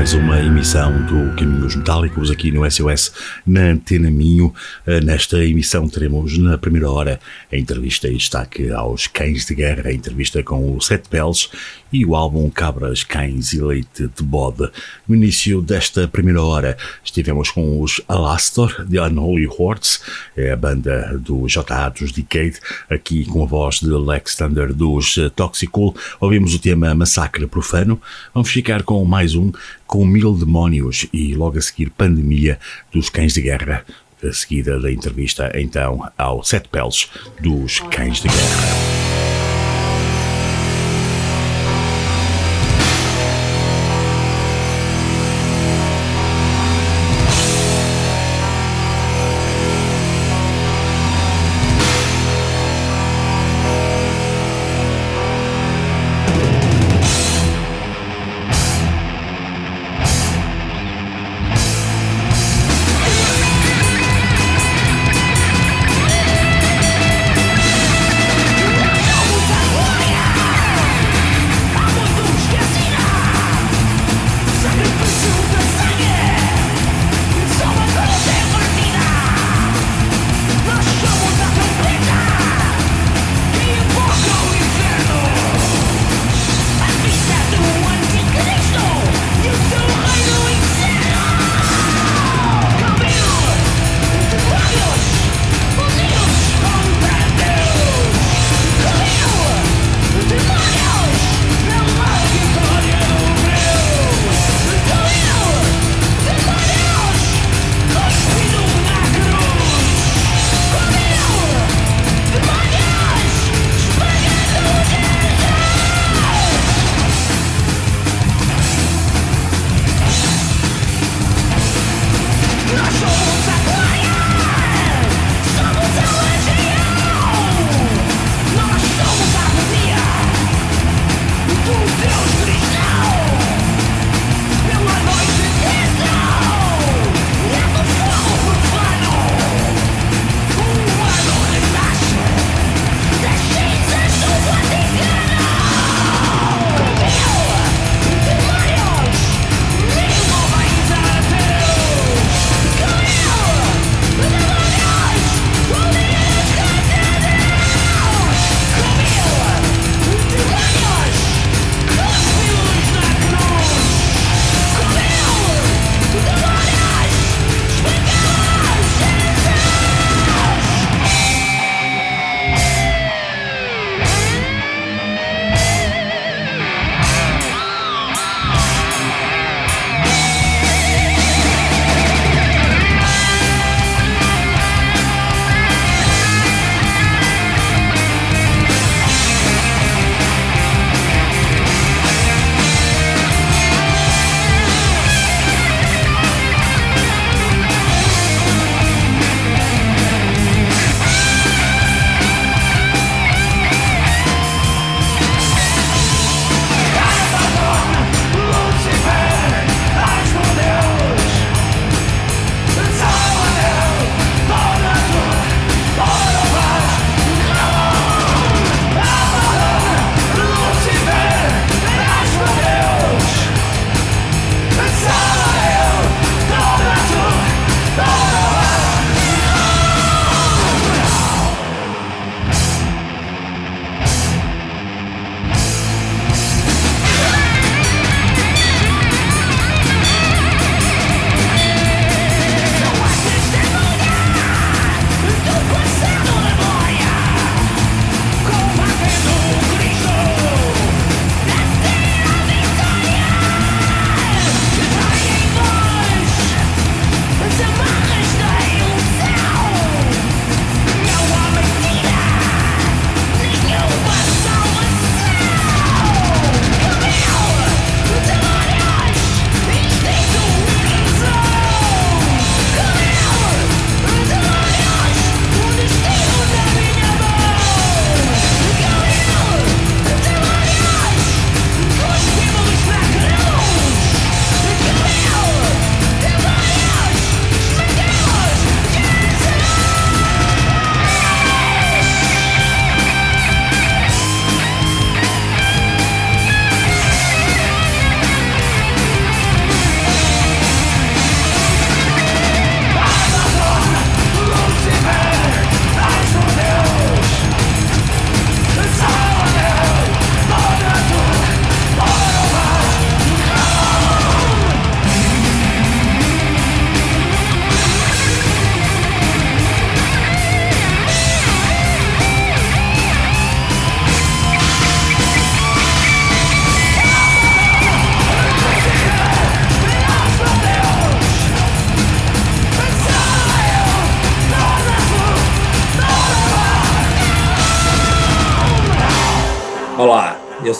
Mais uma emissão do Caminhos Metálicos aqui no SOS na Antena Minho. Eh, nesta emissão teremos na primeira hora a entrevista e destaque aos Cães de Guerra, a entrevista com o Sete Peles e o álbum Cabras, Cães e Leite de Bode. No início desta primeira hora estivemos com os Alastor, de Unholy Hordes, é a banda do JA dos Decade, aqui com a voz de Lex Thunder dos Toxicool. Ouvimos o tema Massacre Profano. Vamos ficar com mais um, com Mil Demónios e logo a seguir Pandemia dos Cães de Guerra. A seguida da entrevista, então, ao Sete Peles dos Cães de Guerra.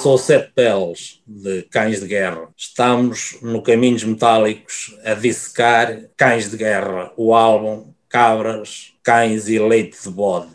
passou sete peles de cães de guerra. Estamos no Caminhos Metálicos a dissecar Cães de Guerra, o álbum Cabras, Cães e Leite de Bode.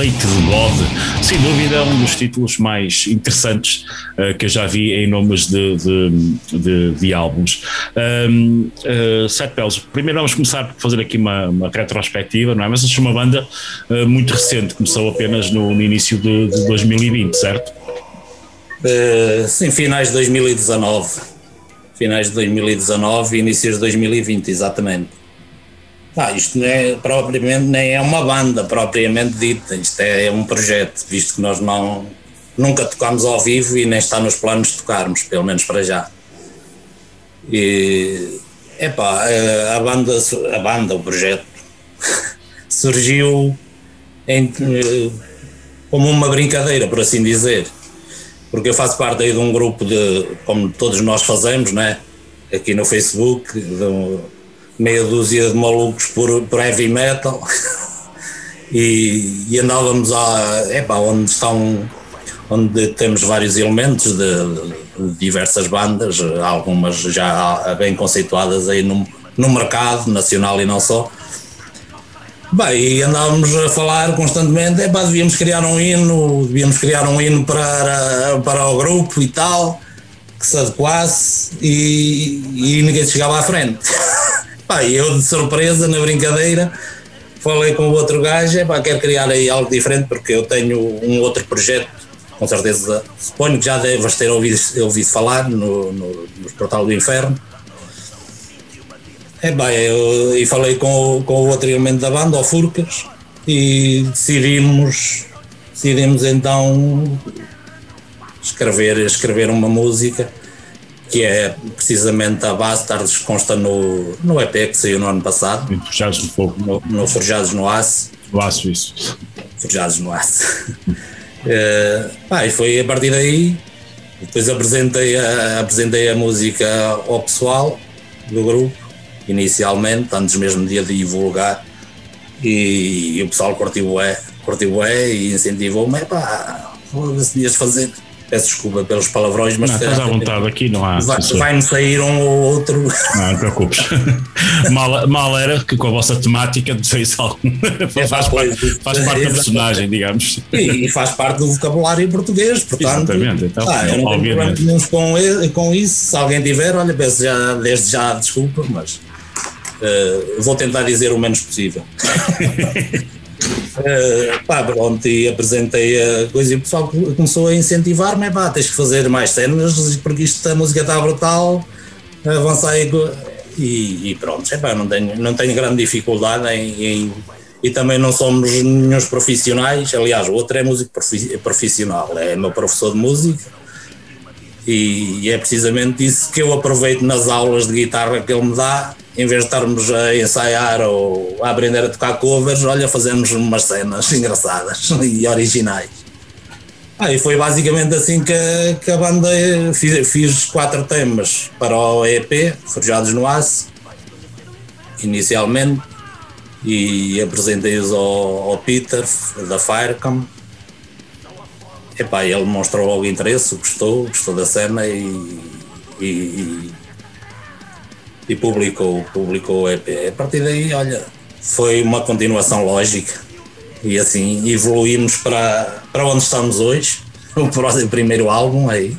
Leite de Bode, sem dúvida é um dos títulos mais interessantes uh, que eu já vi em nomes de, de, de, de álbuns. Um, uh, eh, Sete Pelos, primeiro vamos começar por fazer aqui uma, uma retrospectiva, não é? Mas é uma banda uh, muito recente, começou apenas no, no início de, de, 2020, certo? Uh, sim, finais de 2019. Finais de 2019 e inícios de 2020, exatamente. Ah, isto não é, propriamente nem é uma banda propriamente dita, isto é, é um projeto, visto que nós não nunca tocámos ao vivo e nem está nos planos tocarmos, pelo menos para já. E epá, eh, a banda, a banda, o projeto surgiu em, eh, como uma brincadeira, por assim dizer. Porque eu faço parte aí de um grupo de, como todos nós fazemos, né? aqui no Facebook, de, meia dúzia de malucos por, por heavy metal. e, e andávamos a, epá, onde estão onde temos vários elementos de, de, diversas bandas, algumas já bem conceituadas aí no, no mercado nacional e não só. Bem, e andávamos a falar constantemente, epá, devíamos criar um hino, devíamos criar um hino para, para o grupo e tal, que se adequasse e, e ninguém chegava à frente. Pá, eu de surpresa, na brincadeira, falei com o outro gajo, epá, quero criar aí algo diferente porque eu tenho um outro projeto, com certeza, suponho que já deves ter ouvido, ouvido falar no, no, no Portal do Inferno. É bem, eu, e falei com, com o outro elemento da banda, o Furcas, e decidimos, decidimos então escrever, escrever uma música que é precisamente a Bastards, consta no, no EP que saiu no ano passado. Forjados no Fogo. No, no Forjados no Aço. No Aço, isso. Forjados no Aço. uh, pá, e foi a partir daí, depois apresentei a, apresentei a música ao pessoal do grupo inicialmente, antes mesmo de a divulgar, e, e o pessoal curtiu é, curtiu é e incentivou-me, pá, foda-se, devias fazer. Peço desculpa pelos palavrões, mas. Não, estás à vontade, aqui não há. Vai-me vai sair um ou outro. Não, não te preocupes. mal, mal era que com a vossa temática fez algo. É, faz, parte, faz parte da personagem, digamos. E, e, faz parte do vocabulário português, portanto. Exatamente, então, ah, eu não tenho com, com isso. Se alguém tiver, olha, peço já, desde já desculpa, mas Uh, vou tentar dizer o menos possível. uh, pá, pronto, e apresentei a coisa. E o pessoal começou a incentivar-me, pá, tens que fazer mais cenas porque isto, a música está brutal, aí e, e pronto, epá, não, tenho, não tenho grande dificuldade em, em, e também não somos nenhum profissionais, aliás o outro é músico profissional, é meu professor de música. E é precisamente isso que eu aproveito nas aulas de guitarra que ele me dá em vez de estarmos a ensaiar ou a aprender a tocar covers, olha, fazemos umas cenas engraçadas e originais. Ah, e foi basicamente assim que, que a banda fiz, fiz quatro temas para o EP, Forjados no Aço, inicialmente, e apresentei-os ao, ao, Peter da Firecam. Epá, ele mostrou logo interesse, gostou, gostou da cena e, e, e publicou, publicou o EP. A partir daí, olha, foi uma continuação lógica e assim evoluímos para, para onde estamos hoje, o próximo primeiro álbum aí.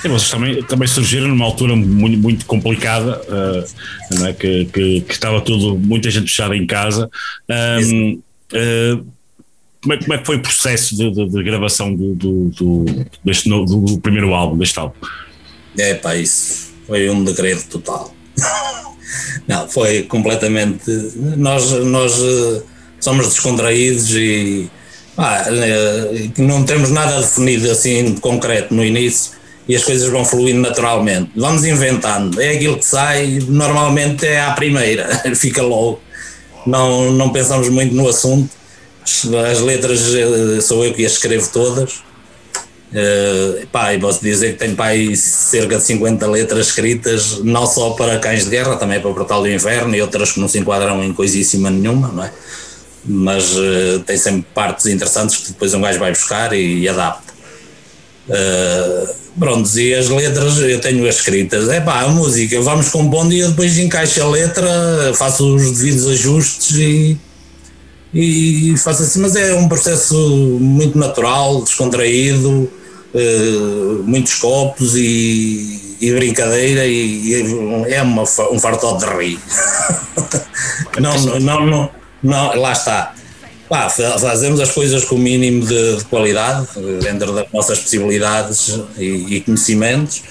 Sim, vocês também, também surgiram numa altura muito, muito complicada, uh, não é? que, que, que, estava tudo, muita gente fechada em casa. Um, uh, como, é, como é que foi o processo de, de, de gravação do, do, do, deste, do, do primeiro álbum, deste álbum? É pá, isso foi um degredo total. Não, foi completamente. Nós, nós eh, somos descontraídos e ah, não temos nada definido assim de concreto no início e as coisas vão fluindo naturalmente. Vamos inventando, é aquilo que sai, normalmente é à primeira, fica logo. Não, não pensamos muito no assunto. As letras eh, sou eu que as escrevo todas Uh, pá, e posso dizer que tenho pá, cerca de 50 letras escritas, não só para Cães de Guerra, também para o Portal do Inverno e outras que não se enquadram em coisíssima nenhuma, não é? Mas uh, tem sempre partes interessantes que depois um gajo vai buscar e, e adapta. Uh, pronto, e as letras eu tenho as escritas. É pá, a música, vamos compondo e eu depois encaixo a letra, faço os devidos ajustes e, e faço assim. Mas é um processo muito natural, descontraído muitos copos e, e brincadeira e, e, é uma, um fartote de rir. não, não, não, não, lá está. Pá, fazemos as coisas com o mínimo de, de qualidade, dentro das nossas possibilidades e, e conhecimentos,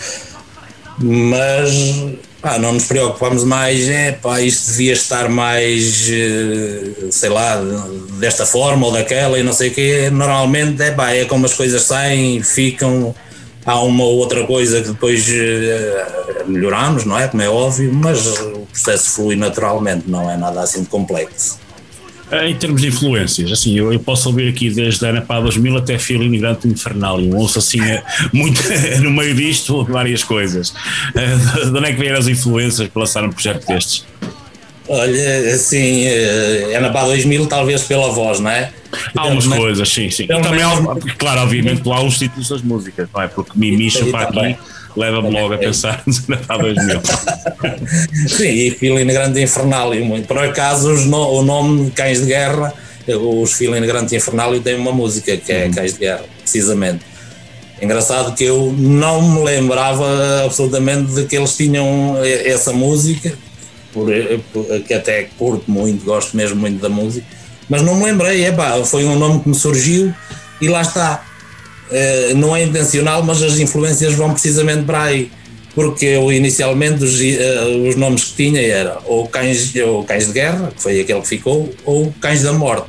mas pá, não nos preocupamos mais, é pá, isto devia estar mais, eh, sei lá, desta forma ou daquela e não sei o quê. Normalmente é pá, é como as coisas saem, ficam Há uma outra coisa que depois uh, melhoramos, não é? Como é óbvio, mas o processo flui naturalmente, não é nada assim de complexo. Eh, em termos de influências, assim, eu, eu posso ouvir aqui desde Ana Pá 2000 até Filho Imigrante Infernal, e ouço assim eh, muito no meio disto várias coisas. De onde é que vieram as influências para lançar um projeto destes? Olha, assim, Ana Pá 2000 talvez pela voz, não é? Há umas coisas, sim, sim. Também, há, claro, obviamente, lá os títulos das músicas, não é? Porque Mimicho para aqui leva-me logo a pensar na Pá 2000. sim, e Filino Grande Infernal, por acaso no, o nome Cães de Guerra, os Filino Grande Infernal, tem uma música que é uhum. Cães de Guerra, precisamente. Engraçado que eu não me lembrava absolutamente de que eles tinham essa música, por, que até curto muito, gosto mesmo muito da música, mas não me lembrei, epá, foi um nome que me surgiu e lá está. Uh, não é intencional, mas as influências vão precisamente para aí. Porque eu inicialmente os, uh, os nomes que tinha era ou cães, ou cães de Guerra, que foi aquele que ficou, ou Cães da Morte,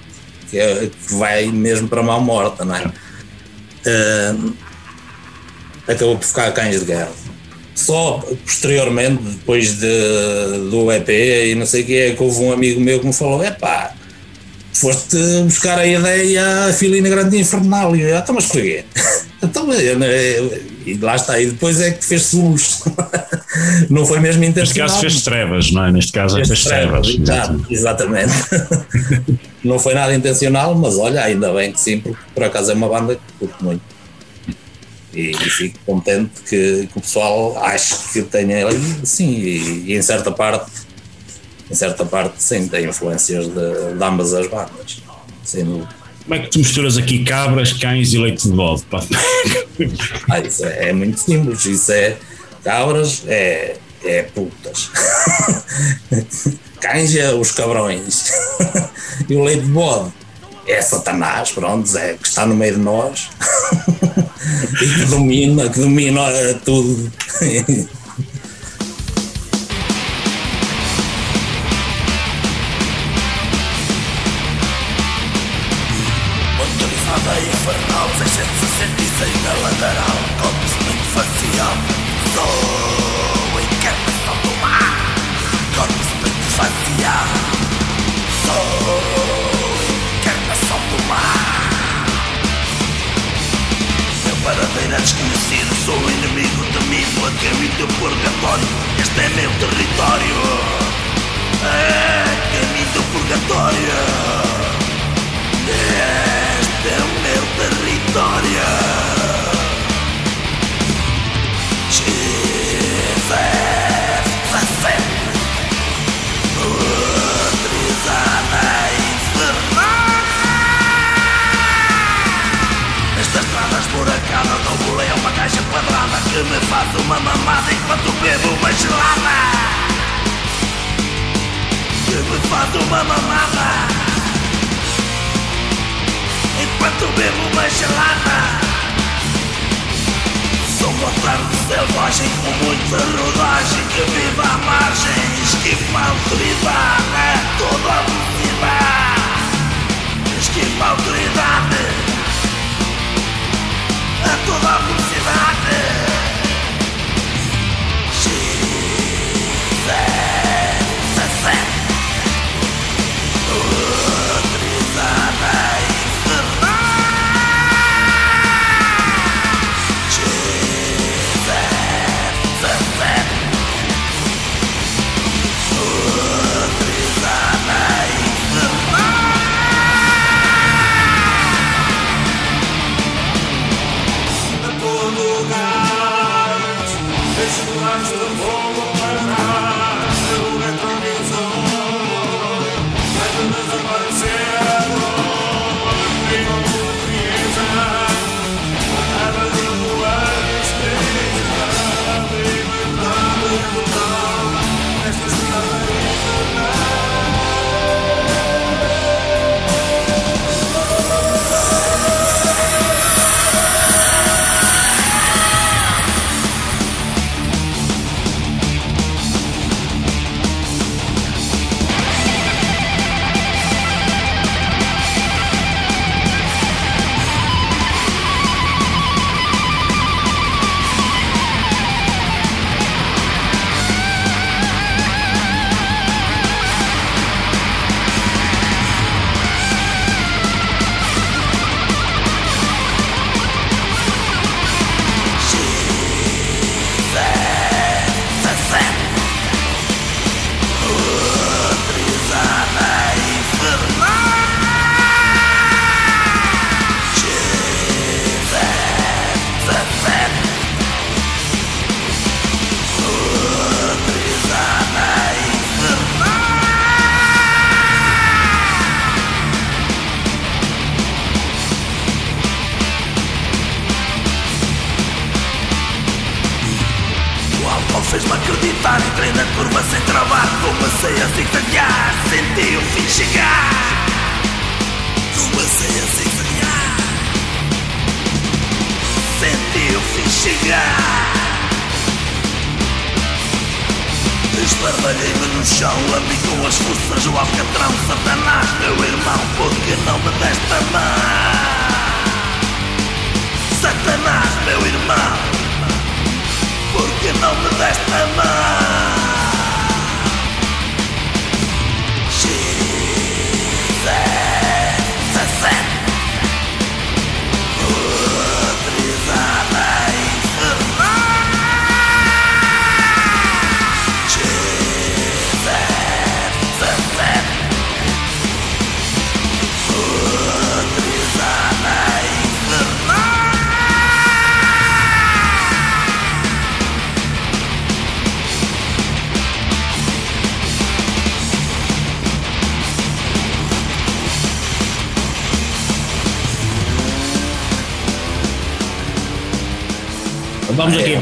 que, é, que vai mesmo para a mão morta, não é? Uh, acabou por ficar Cães de Guerra. Só posteriormente, depois de, do EP e não sei o que, é que houve um amigo meu que me falou: é pá, foste buscar a ideia a Filina Grande Infernal. E eu, então, mas porquê? então, e lá está, e depois é que fez luz. não foi mesmo intencional. Neste caso fez trevas, não é? Neste caso fez, fez trevas. trevas. Exatamente. não foi nada intencional, mas olha, ainda bem que sim, porque por acaso é uma banda que curto muito. E, e, fico contente que, que, o pessoal ache que tenha ali, sim, e, e em certa parte em certa parte, sim, tem influências de, de ambas as bandas. Sem dúvida. Como é que tu misturas aqui cabras, cães e leite de bode? ah, isso é, é, muito simples. Isso é cabras, é, é putas. cães é os cabrões. e o leite de bode é Satanás, pronto, é que está no meio de nós e que domina, que domina tudo. do purgatório, este é meu território. É caminho do purgatório. Este eh, eh, é o meu território. quadrada que me faz uma mamada enquanto bebo uma gelada. Que me faz uma mamada. Enquanto bebo uma gelada. Sou contrário selvagem com muita rodagem Que viva à margem, esquiva a autoridade é toda a vida. Esquiva a autoridade né? She's there.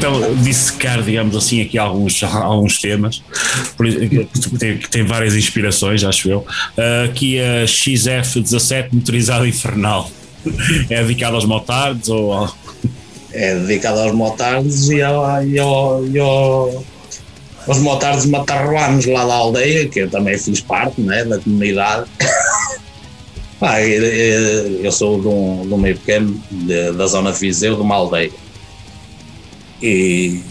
Então dissecar, digamos assim, aqui alguns, alguns temas que tem, tem várias inspirações, acho eu. Uh, aqui a XF17 motorizada infernal é dedicada aos motards ou é dedicado aos motards e, ao, e, ao, e ao, aos motards matarruanos lá da aldeia, que eu também fiz parte né, da comunidade. ah, eu, eu, sou de um, de um meio pequeno de, da zona de Viseu, de uma aldeia. E,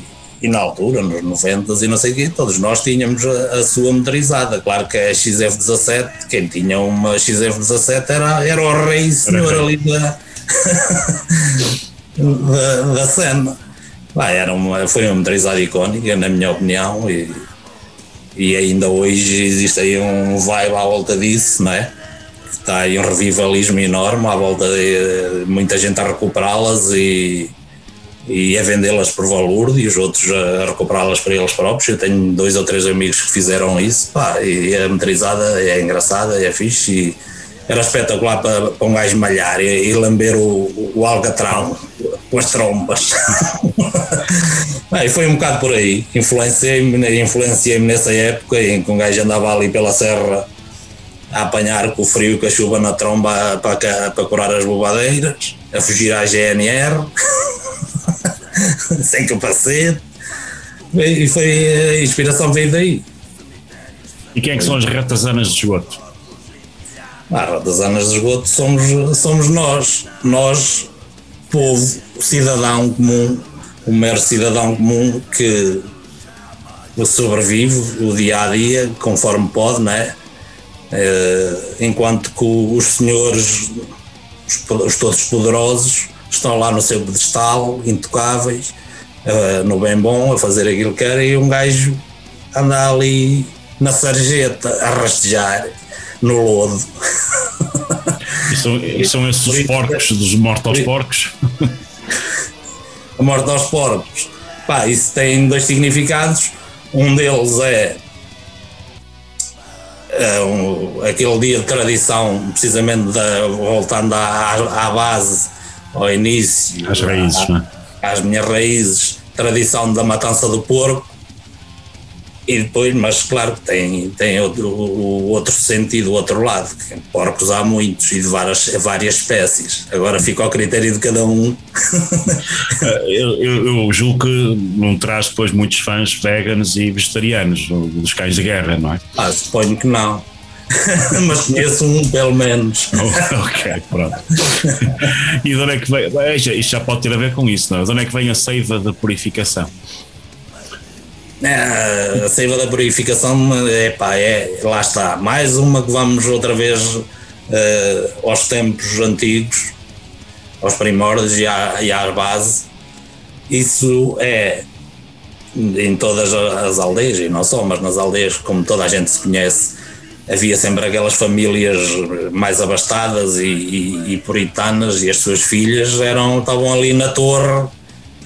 e na altura, nos 90 e não sei o quê, todos nós tínhamos a, a, sua motorizada. Claro que a XF17, quem tinha uma XF17 era, era o rei senhor ali da, da, da cena. Bah, era uma, foi uma motorizada icónica, na minha opinião, e, e ainda hoje existe aí um vibe à volta disso, não é? Está aí um revivalismo enorme à volta de muita gente a recuperá-las e e a vendê-las por valor e os outros a recuperá-las para eles próprios. Eu tenho dois ou três amigos que fizeram isso, pá, e a motorizada é engraçada, é fixe e era espetacular para, para um gajo malhar e, e lamber o, o alcatrão com as trombas. e foi um bocado por aí. Influenciei-me influenciei nessa época em que um gajo andava ali pela serra a apanhar com o frio, com a chuva na tromba para, para curar as bobadeiras, a fugir à GNR. sem capacete. E foi a inspiração veio daí. E quem é que são as ratazanas de esgoto? Ah, ratazanas de esgoto somos, somos nós. Nós, povo, cidadão comum, o mero cidadão comum que sobrevive o dia a dia conforme pode, não é? Eh, enquanto que os senhores, os todos poderosos, estão lá no seu pedestal, intocáveis, uh, no bem bom, a fazer aquilo que querem, e um gajo anda ali na sarjeta a rastejar no lodo. E são, e são esses os porcos dos mortos aos porcos? A morte aos porcos. Pá, isso tem dois significados. Um deles é, é um, aquele dia de tradição, precisamente da, voltando à, à base ao início, às raízes, à, às minhas raízes, tradição da matança do porco. E depois, mas claro que tem, tem outro, o outro sentido, o outro lado, que porcos há muitos e de várias, várias espécies. Agora fica ao critério de cada um. eu, eu, eu, julgo que não traz depois muitos fãs veganos e vegetarianos dos cães de guerra, não é? Ah, suponho que não. mas conheço um pelo menos. Oh, ok, pronto. e de onde é que vem? Isto já pode ter a ver com isso, não é? De onde é que vem a seiva da purificação? É, a seiva da purificação é pá, é, lá está, mais uma que vamos outra vez uh, aos tempos antigos, aos primórdios e à, e à base. Isso é em todas as aldeias, e não só, mas nas aldeias, como toda a gente se conhece, havia sempre aquelas famílias mais abastadas e, e, e, puritanas e as suas filhas eram, estavam ali na torre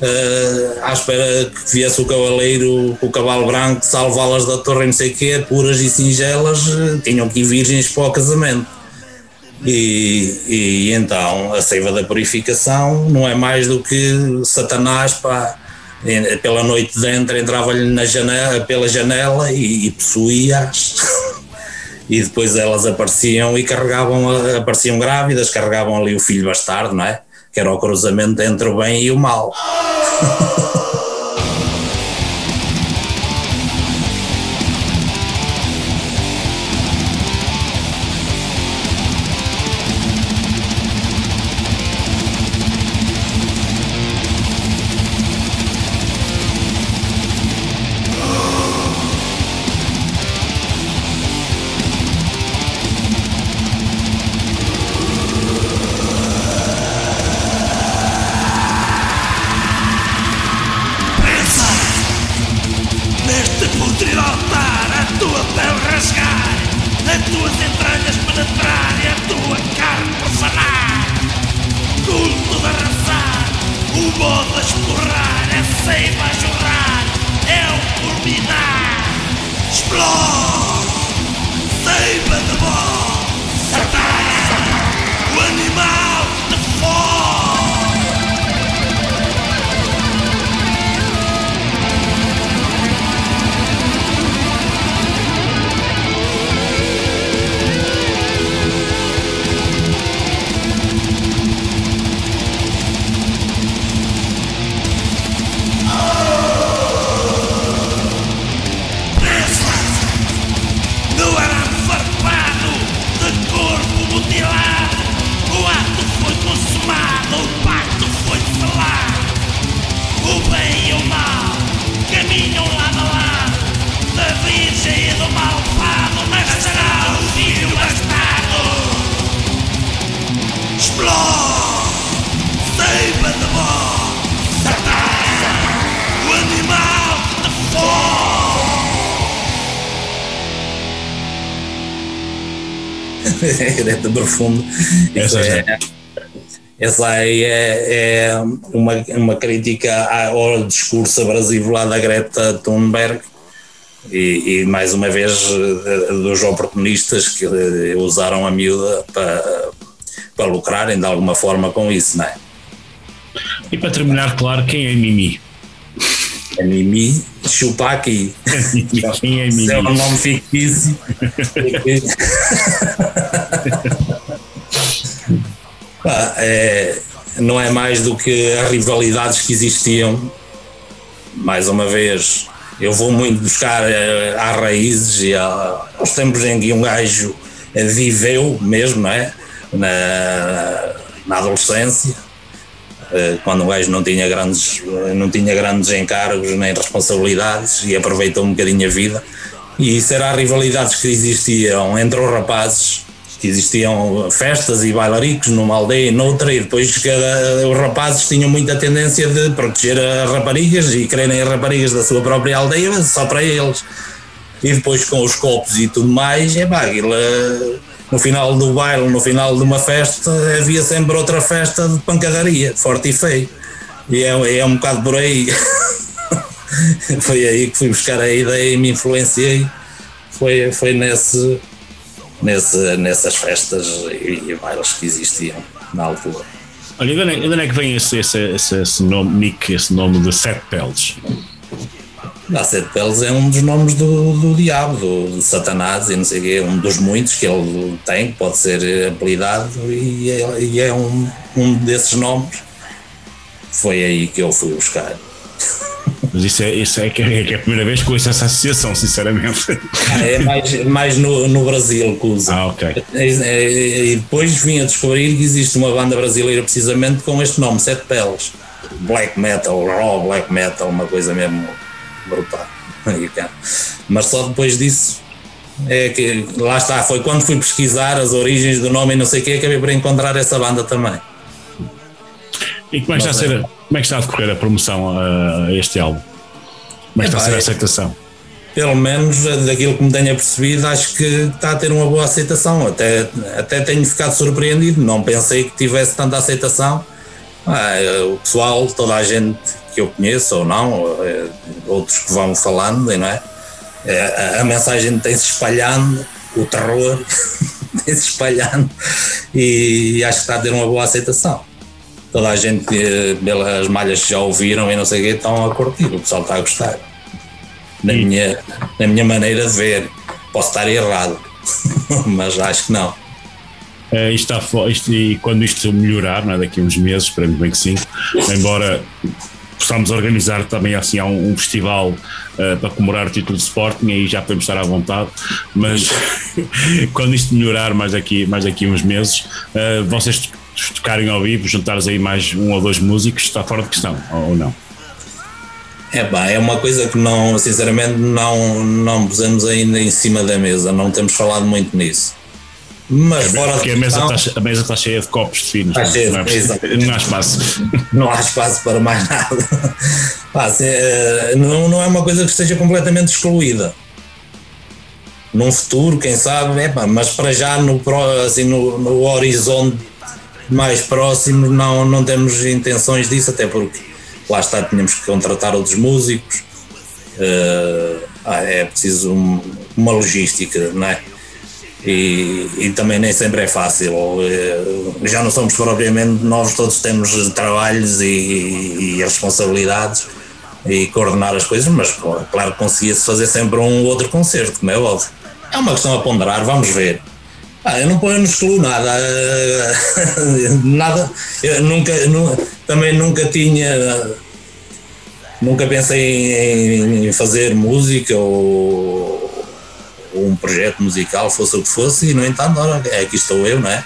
uh, à espera que viesse o cavaleiro com o cavalo branco salvá-las da torre não sei o quê, puras e singelas, tinham que ir virgens para o casamento. E, e, então a seiva da purificação não é mais do que Satanás pá, pela noite dentro entrava-lhe na janela, pela janela e, e possuía-as e depois elas apareciam e carregavam, apareciam grávidas, carregavam ali o filho bastardo, não é? Que era o cruzamento entre o bem e o mal. direto do fundo. Essa, é, essa aí é, é, uma, uma crítica ao discurso abrasivo lá da Greta Thunberg e, e, mais uma vez dos oportunistas que usaram a miúda para, para lucrarem de alguma forma com isso, não é? E para terminar, claro, quem é Mimi? É Mimi Chupaki. Quem é Mimi? É um nome fictício. ah, é, não é mais do que as rivalidades que existiam. Mais uma vez, eu vou muito buscar uh, às raízes e aos tempos em que um gajo viveu mesmo, não é? Na, na adolescência eh, quando o gajo não tinha grandes, não tinha grandes encargos nem responsabilidades e aproveitou um bocadinho a vida. E isso era as rivalidades que existiam entre os rapazes, que existiam festas e bailaricos numa aldeia e noutra, e depois cada, os rapazes tinham muita tendência de proteger as raparigas e quererem as raparigas da sua própria aldeia só para eles. E depois com os copos e tudo mais, é pá, aquilo eh, no final do baile, no final de uma festa, havia sempre outra festa de pancadaria, forte e feio. E é, é um bocado por aí. foi aí que fui buscar a ideia e me influenciei. Foi, foi nesse, nesse, nessas festas e, bailes que existiam na altura. Olha, de onde é que vem esse, esse, esse, esse nome, Nick, esse nome de Sete Peles? A Sete Peles é um dos nomes do, do diabo, do, de Satanás e não sei o quê, um dos muitos que ele tem, que pode ser apelidado e é, e é um, um desses nomes. Foi aí que eu fui buscar. Mas isso é, isso é, que é, é a primeira vez que ouço essa associação, sinceramente. É mais, mais no, no Brasil que usa. Ah, ok. E, depois vim a descobrir que existe uma banda brasileira precisamente com este nome, Sete Peles. Black metal, raw black metal, uma coisa mesmo brutal. Mas só depois disso é que lá está, foi quando fui pesquisar as origens do nome e não sei o que, acabei por encontrar essa banda também. E como é que, está, a ser, como é que está a decorrer a promoção a, este álbum? Como é que está a ser a aceitação? Pelo menos daquilo que me tenha percebido, acho que está a ter uma boa aceitação. Até, até tenho ficado surpreendido, não pensei que tivesse tanta aceitação. Ah, o pessoal, toda a gente que eu conheço ou não, eh, outros que vão falando, não é? Eh, a mensagem tem-se espalhando, o terror tem-se espalhando e acho que está a ter uma boa aceitação. Toda a gente, eh, pelas malhas que já ouviram e não sei o quê, estão a curtir, o pessoal está a gostar. Na minha, na minha maneira de ver, posso estar errado. mas acho que não. Uh, está, isto, e quando isto melhorar, não é, daqui a uns meses, esperemos bem que sim, embora possamos organizar também assim um, um festival uh, para comemorar o título de Sporting, aí já podemos estar à vontade, mas quando isto melhorar mais daqui, mais daqui a uns meses, uh, vocês tocarem ao vivo, juntares aí mais um ou dois músicos, está fora de questão, ou não? É pá, é uma coisa que não, sinceramente, não, não pusemos ainda em cima da mesa, não temos falado muito nisso. Mas é, fora porque a mesa, está, a mesa está cheia de copos de finos. Está cheia, não, é, não há espaço. Não há espaço para mais nada. Pá, se, eh, não, não é uma coisa que esteja completamente excluída. Num futuro, quem sabe, é pá, mas para já no, assim, no, no horizonte mais próximo não, não temos intenções disso, até porque lá está, tínhamos que contratar outros músicos, uh, é preciso um, uma logística, não é? E, e, também nem sempre é fácil. Uh, já não somos propriamente novos, todos temos trabalhos e, e, responsabilidades e coordenar as coisas, mas claro que conseguia-se fazer sempre um outro concerto, como é óbvio. É uma questão a ponderar, vamos ver. Ah, eu não, eu não excluo nada. nada. Eu nunca, também nunca tinha. Nunca pensei em, fazer música ou, ou, um projeto musical, fosse o que fosse, e no entanto, é aqui estou eu, não é?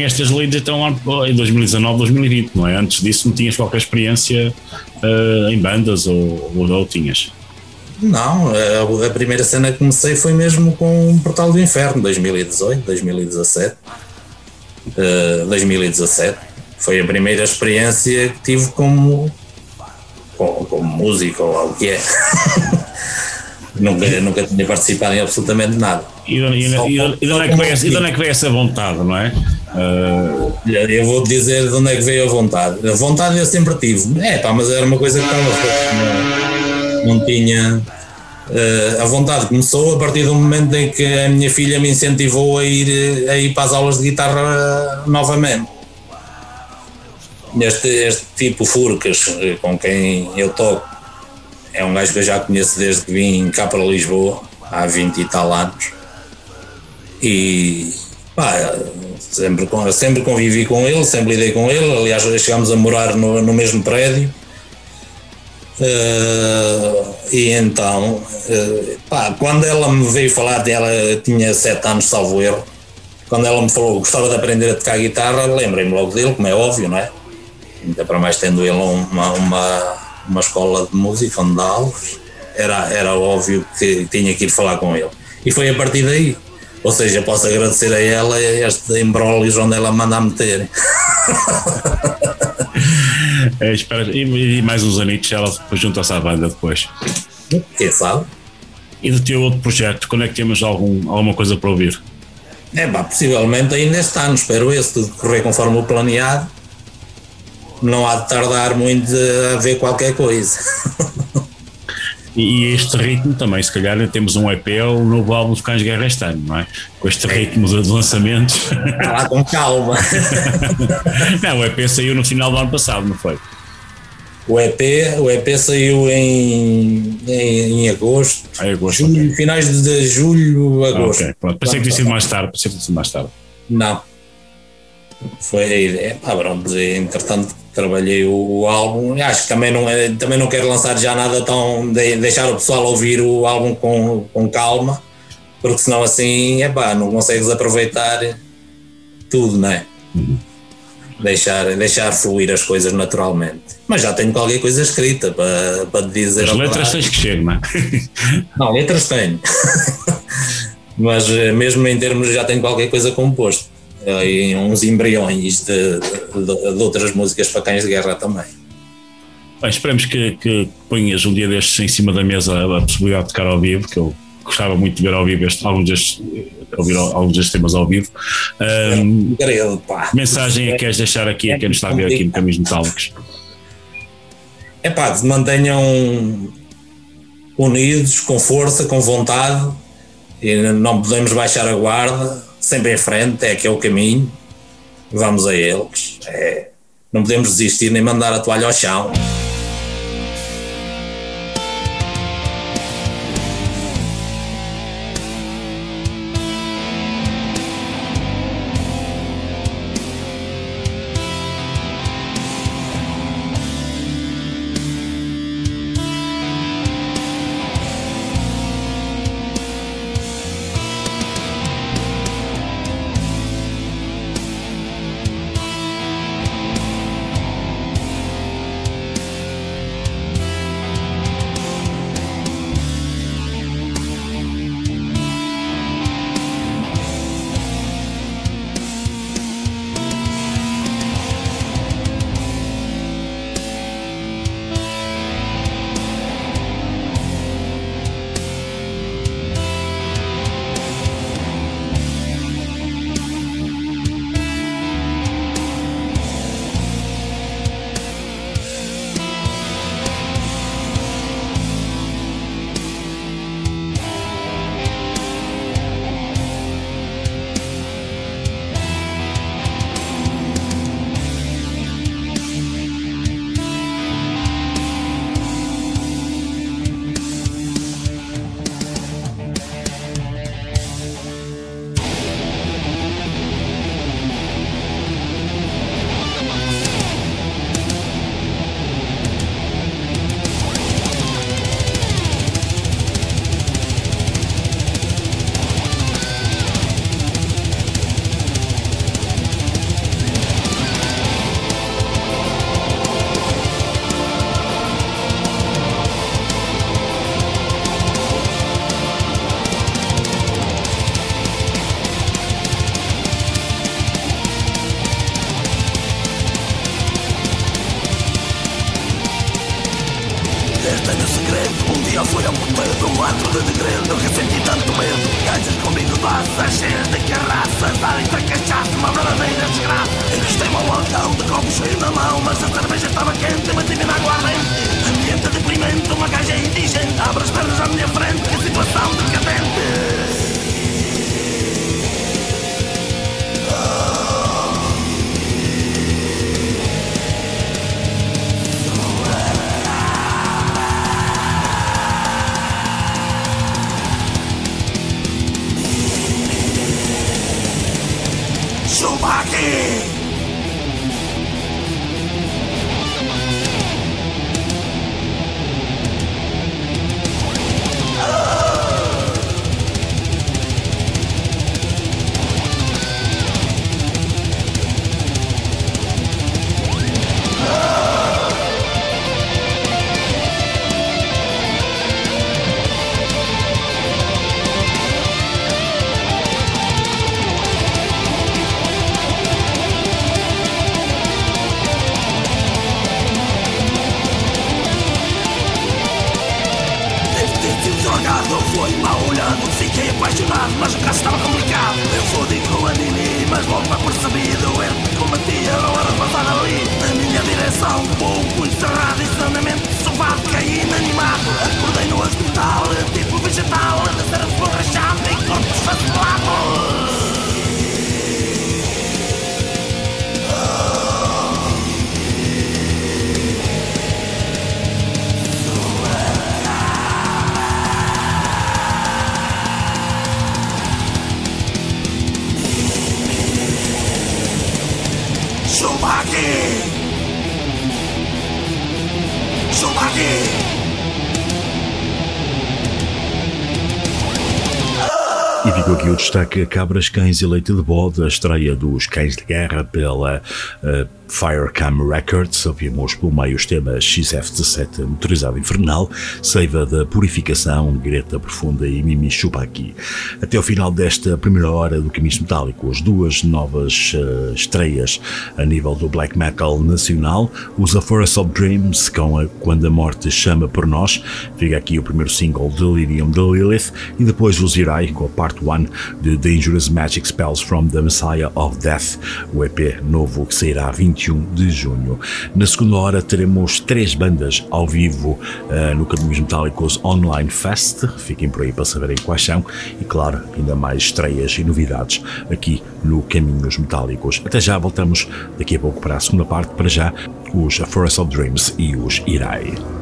Bem estas leads então em 2019, 2020, não é? Antes disso não tinhas qualquer experiência uh, em bandas ou, ou, ou, tinhas? Não, a, a, primeira cena que comecei foi mesmo com o Portal do Inferno, 2018, 2017. Uh, 2017. Foi a primeira experiência que tive como, como, como música ou algo que é. nunca, nunca tinha participado em absolutamente nada. E de, de onde, é que e de onde é que veio essa vontade, não é? Uh... Eu vou dizer de onde é que veio a vontade. A vontade eu sempre tive. É pá, mas era uma coisa que estava. Não, não tinha. Uh, a vontade começou a partir do momento em que a minha filha me incentivou a ir, a ir para as aulas de guitarra novamente. Este, este tipo Furcas, com quem eu toco, é um gajo que eu já conheço desde que vim cá para Lisboa, há 20 e tal anos. E pá, sempre, sempre convivi com ele, sempre lidei com ele. Aliás, chegámos a morar no, no mesmo prédio. Uh, e então, uh, pá, quando ela me veio falar, ela tinha 7 anos, salvo erro. Quando ela me falou que gostava de aprender a tocar guitarra, lembrei-me logo dele, como é óbvio, não é? ainda para mais tendo ele uma, uma, uma escola de música onde dá aulas, era, era óbvio que tinha que ir falar com ele. E foi a partir daí. Ou seja, posso agradecer a ela este embrólios onde ela manda a meter. é, espera, e, e, mais uns anitos ela junta-se à banda depois. Quem sabe? E do teu outro projeto, quando é que temos algum, alguma coisa para ouvir? É pá, possivelmente ainda este ano, espero esse, tudo correr conforme o planeado. Não há de tardar muito a ver qualquer coisa. E este ritmo também, se calhar temos um EP ou um novo álbum de Cães Guerra este ano, não é? Com este ritmo de lançamentos. lá com calma. não, o EP saiu no final do ano passado, não foi? O EP, o EP saiu em, em, em agosto. Ah, em agosto julho, okay. Finais de julho, agosto. Ah, okay. Pensei que tinha sido mais tarde, pensei que tinha sido mais tarde. Não. Foi, é, pá, pronto, entretanto trabalhei o, álbum. Acho que também não, é, também não quero lançar já nada tão. De, deixar o pessoal ouvir o álbum com, com calma, porque senão assim, é pá, não consegues aproveitar tudo, não é? Uhum. Deixar, deixar fluir as coisas naturalmente. Mas já tenho qualquer coisa escrita para, para dizer. As letras tens que chegar, não é? Não, letras tenho. Mas eh, mesmo em termos já tenho qualquer coisa composto e uns embriões de, de, de, outras músicas para cães de guerra também. Bem, esperemos que, que ponhas um dia destes em cima da mesa a possibilidade de tocar ao vivo, que eu gostava muito de ver ao vivo este, alguns, destes, ouvir alguns destes temas ao vivo. Um, é, pá. Mensagem é que queres deixar aqui a quem nos está a ver aqui no Caminhos Metálicos? É pá, mantenham unidos, com força, com vontade, e não podemos baixar a guarda sempre em frente, é que é o caminho, vamos a eles. É, não podemos desistir nem mandar a toalha ao chão. Destaque: Cabras, Cães e Leite de Bode, a estreia dos Cães de Guerra pela uh, Firecam Records, ouvimos pelo meio os temas XF17 Motorizado Infernal, Seiva da Purificação, Greta Profunda e Mimi Chupaki. Até ao final desta primeira hora do Caminhos Metálico, as duas novas uh, estreias a nível do black metal nacional, os A Forest of Dreams com a Quando a Morte Chama por Nós, fica aqui o primeiro single Delirium de Lilith, e depois os Irai com a Part 1 de Dangerous Magic Spells from the Messiah of Death, o EP novo que sairá 20 21 de junho. Na segunda hora teremos três bandas ao vivo uh, no Caminhos Metálicos Online Fest. Fiquem por aí para saberem quais são e, claro, ainda mais estreias e novidades aqui no Caminhos Metálicos. Até já, voltamos daqui a pouco para a segunda parte. Para já, os A Forest of Dreams e os Irai.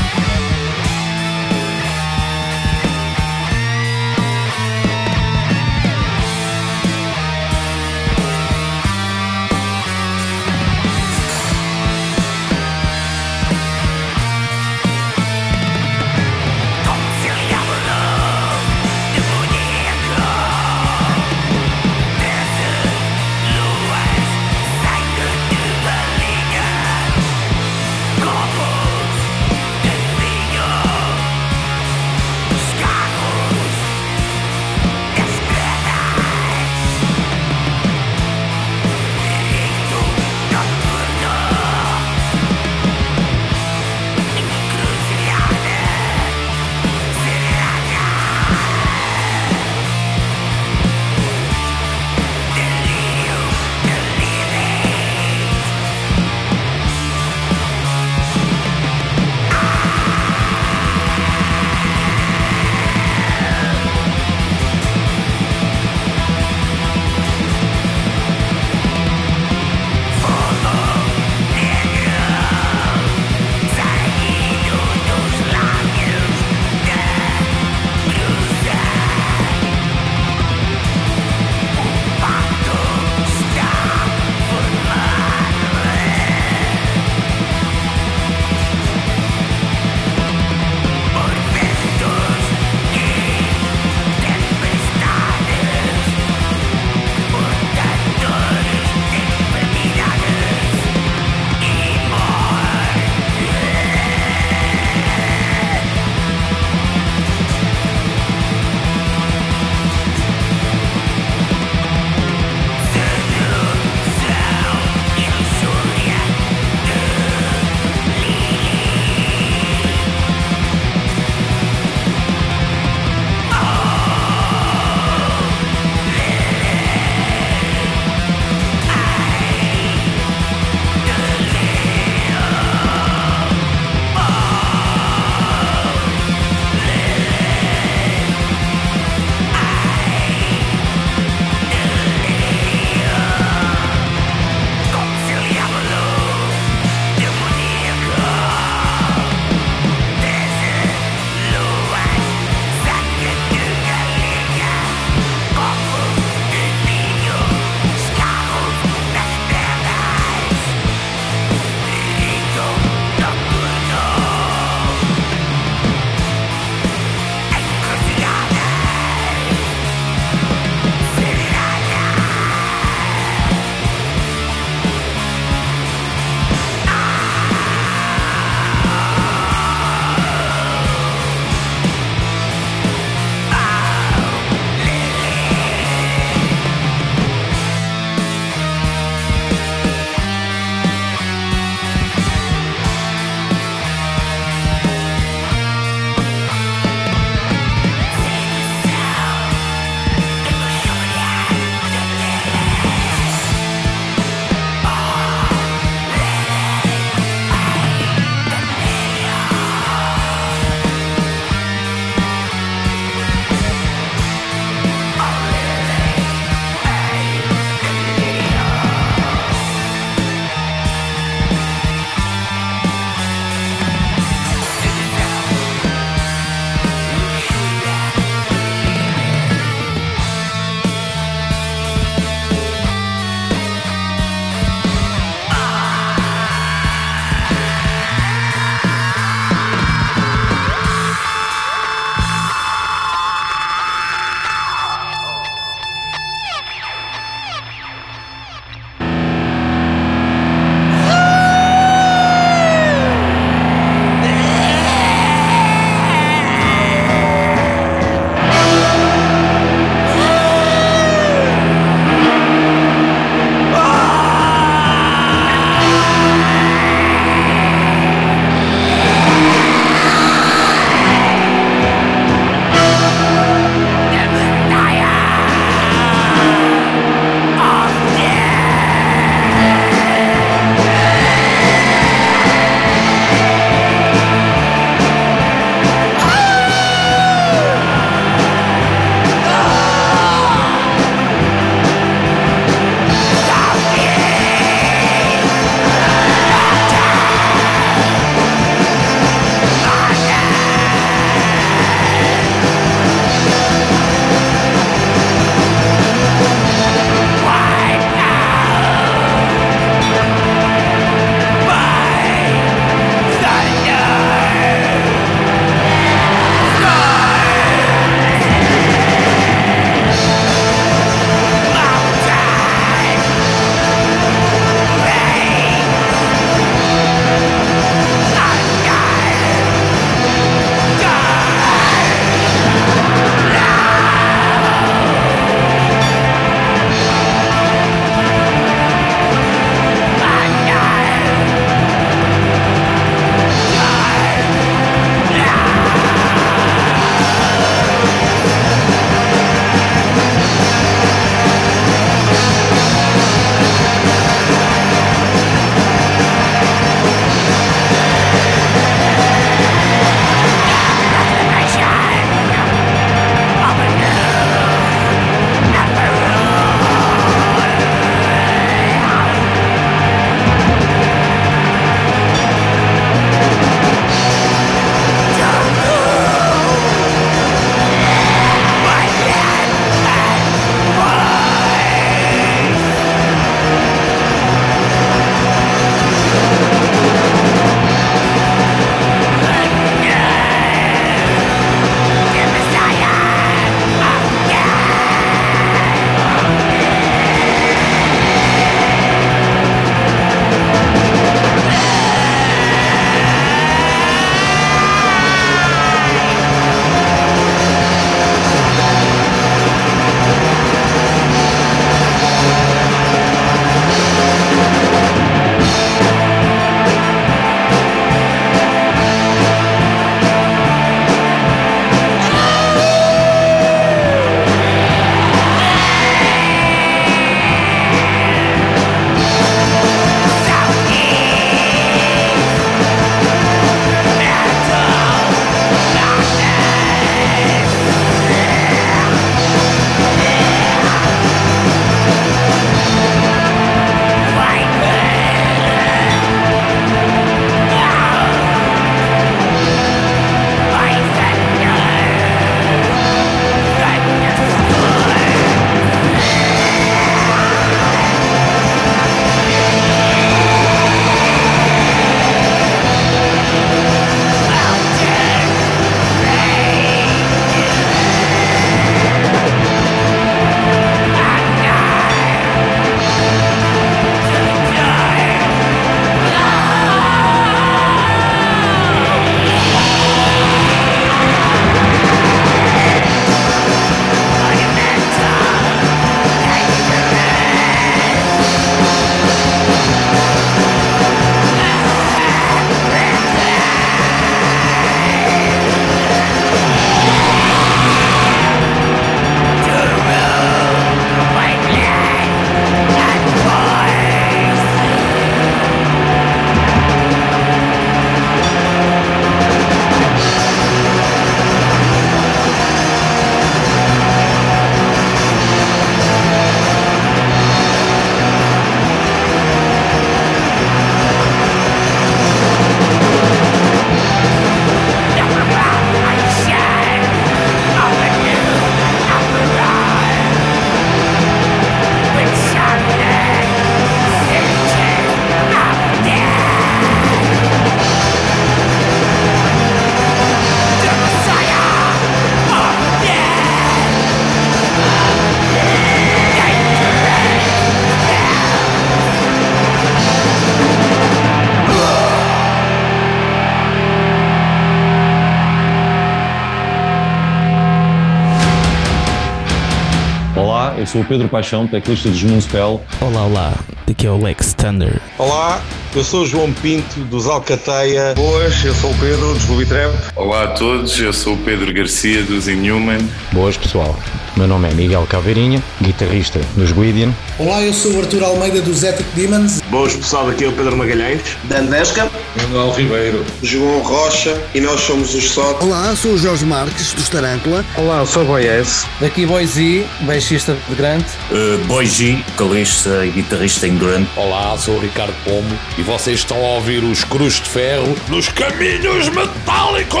Eu sou o Pedro Paixão, teclista dos Moonspell. Olá, olá, daqui é o Lex Thunder. Olá, eu sou o João Pinto dos Alcateia. Boas, eu sou o Pedro dos Lubitrap. Olá a todos, eu sou o Pedro Garcia dos Inhuman. Boas pessoal, meu nome é Miguel Caveirinha, guitarrista dos Guidian. Olá, eu sou o Arthur Almeida dos Ethic Demons. Boas pessoal, aqui é o Pedro Magalhães. Dan Desca. Manuel Ribeiro. João Rocha e nós somos os SOT. Olá, sou o Jorge Marques dos Tarântula. Olá, eu sou o Boies. Daqui Boise, baixista de Grant. Uh, Boise, calista e guitarrista em Grant. Olá, sou o Ricardo Pomo e vocês estão a ouvir os Cruz de Ferro nos Caminhos Metálicos!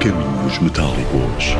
Caminhos Metálicos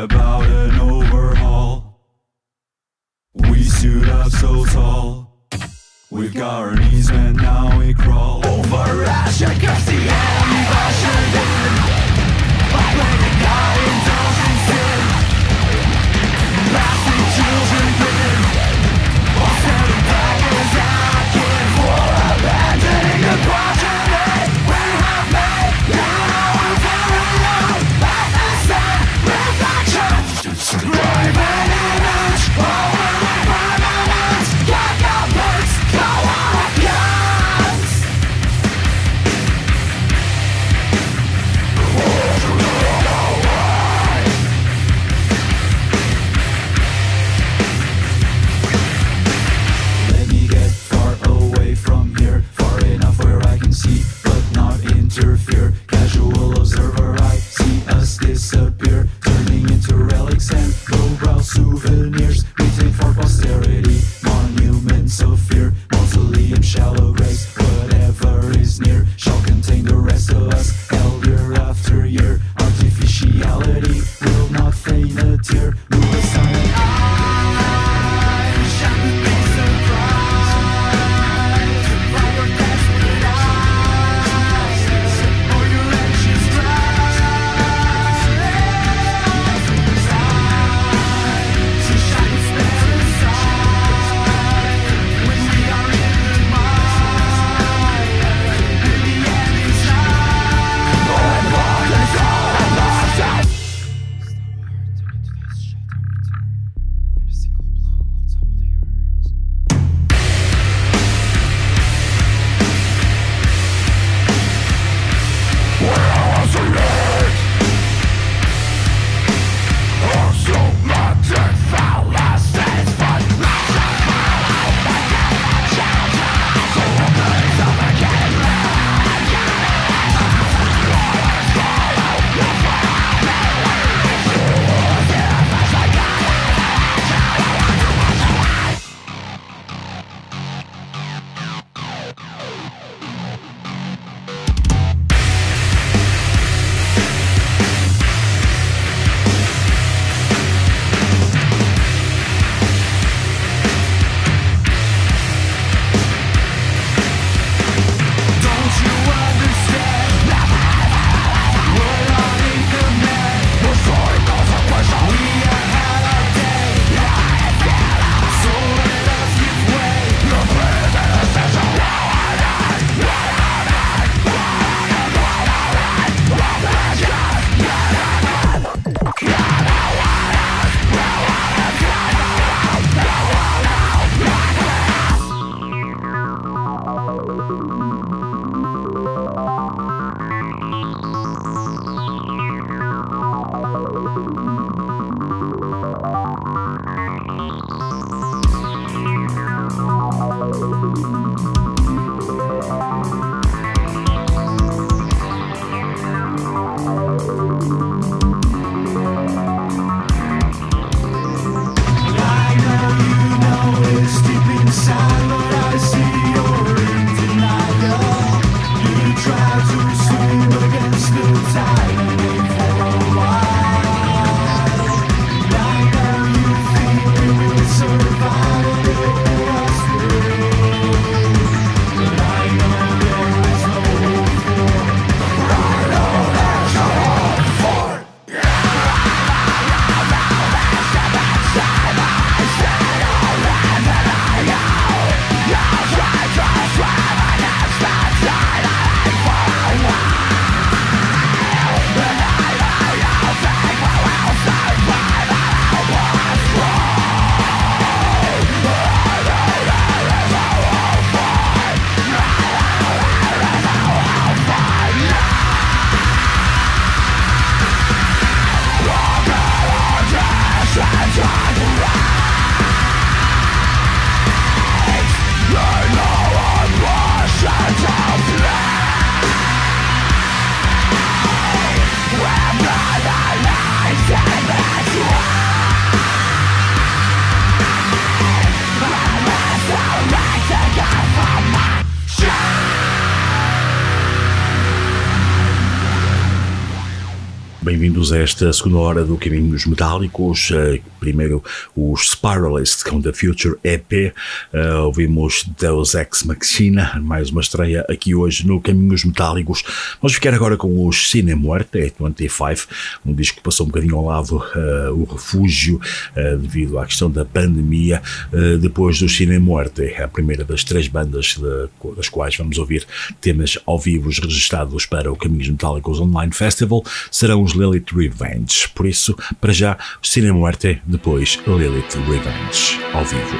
About an overhaul. We stood up so tall, we've got our knees bent, now we crawl. Over Russia, cause the enemy esta segunda hora do Caminhos Metálicos. Uh, primeiro, os Spiralist com The Future EP. Uh, ouvimos Deus Ex Machina, mais uma estreia aqui hoje no Caminhos Metálicos. Vamos ficar agora com os Cine Muerte, 25, um disco que passou um bocadinho ao lado uh, o refúgio devido à questão da pandemia. depois do Cine Muerte, a primeira das três bandas de, das quais vamos ouvir temas ao vivo registrados para o Caminhos Metálicos Online Festival, serão os Lilith Revenge. Por isso, para já, Cine Muerte, depois Lilith Revenge, ao vivo.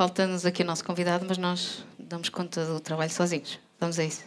Falta-nos aqui o nosso convidado, mas nós damos conta do trabalho sozinhos. Vamos a isso.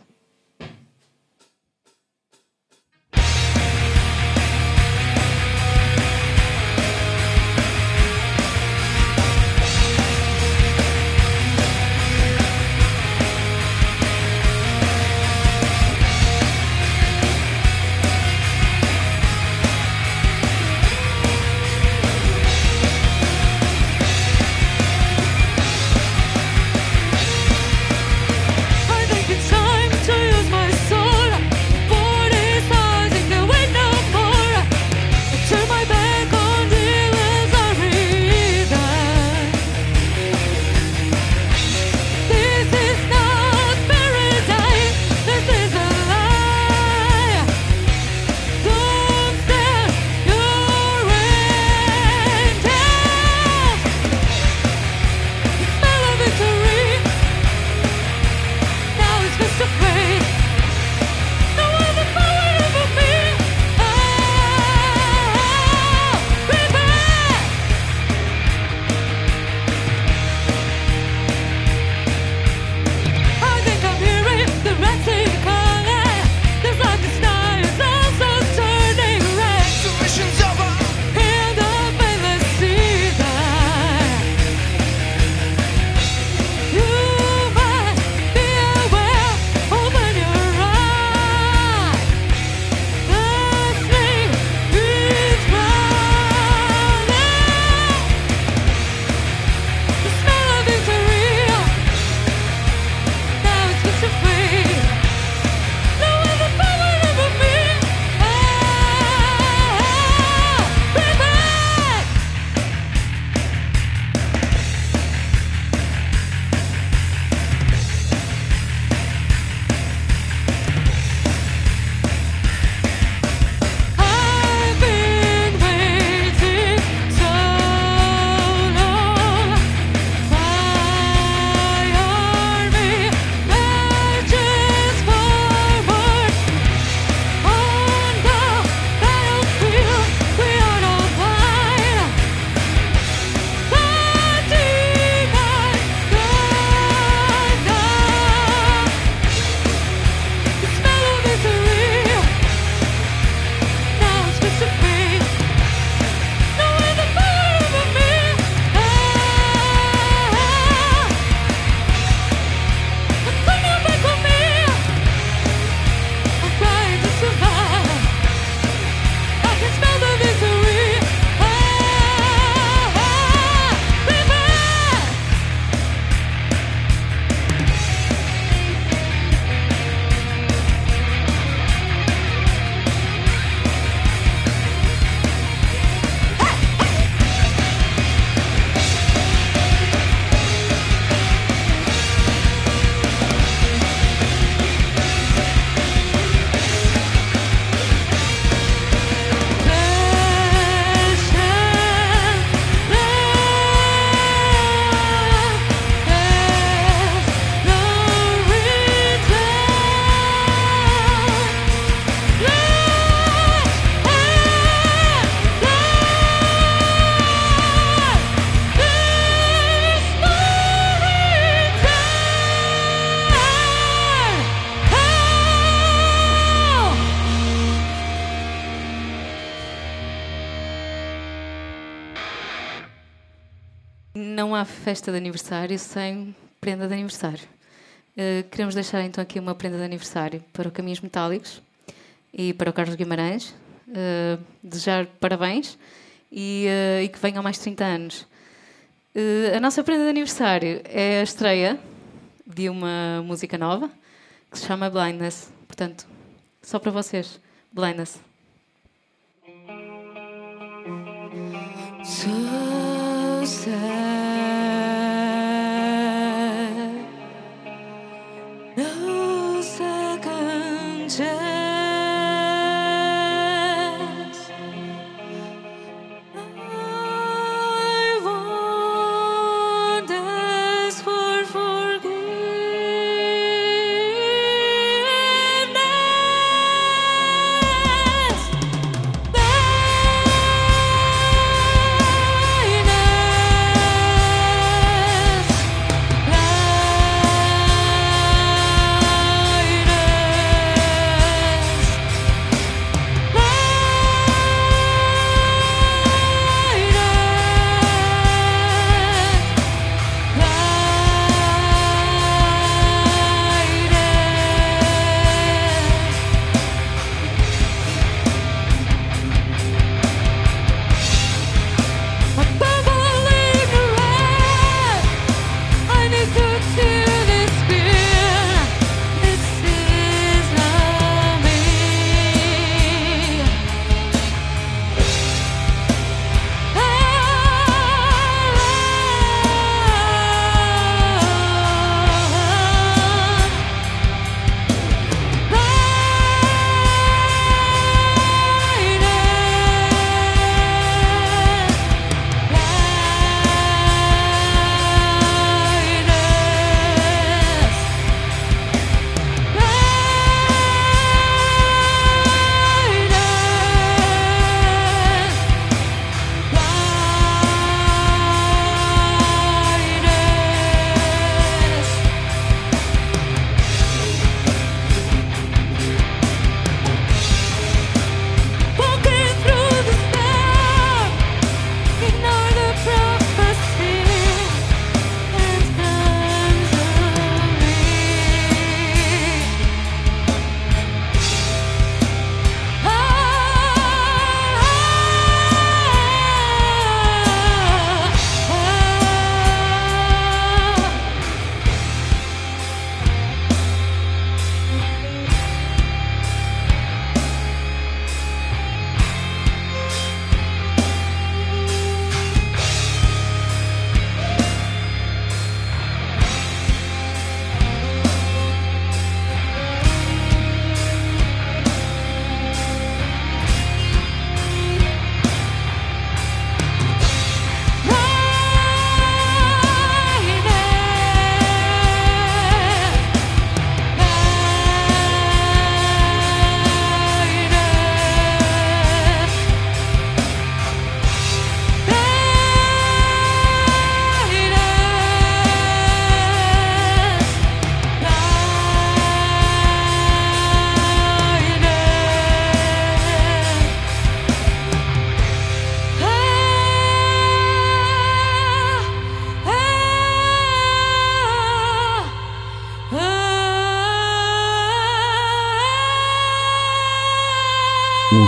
Festa de aniversário sem prenda de aniversário. Uh, queremos deixar então aqui uma prenda de aniversário para o Caminhos Metálicos e para o Carlos Guimarães. Uh, desejar parabéns e, uh, e que venham mais 30 anos. A nossa prenda de aniversário é a estreia de uma música nova que se chama Blindness. Portanto, só para vocês, Blindness. So sad.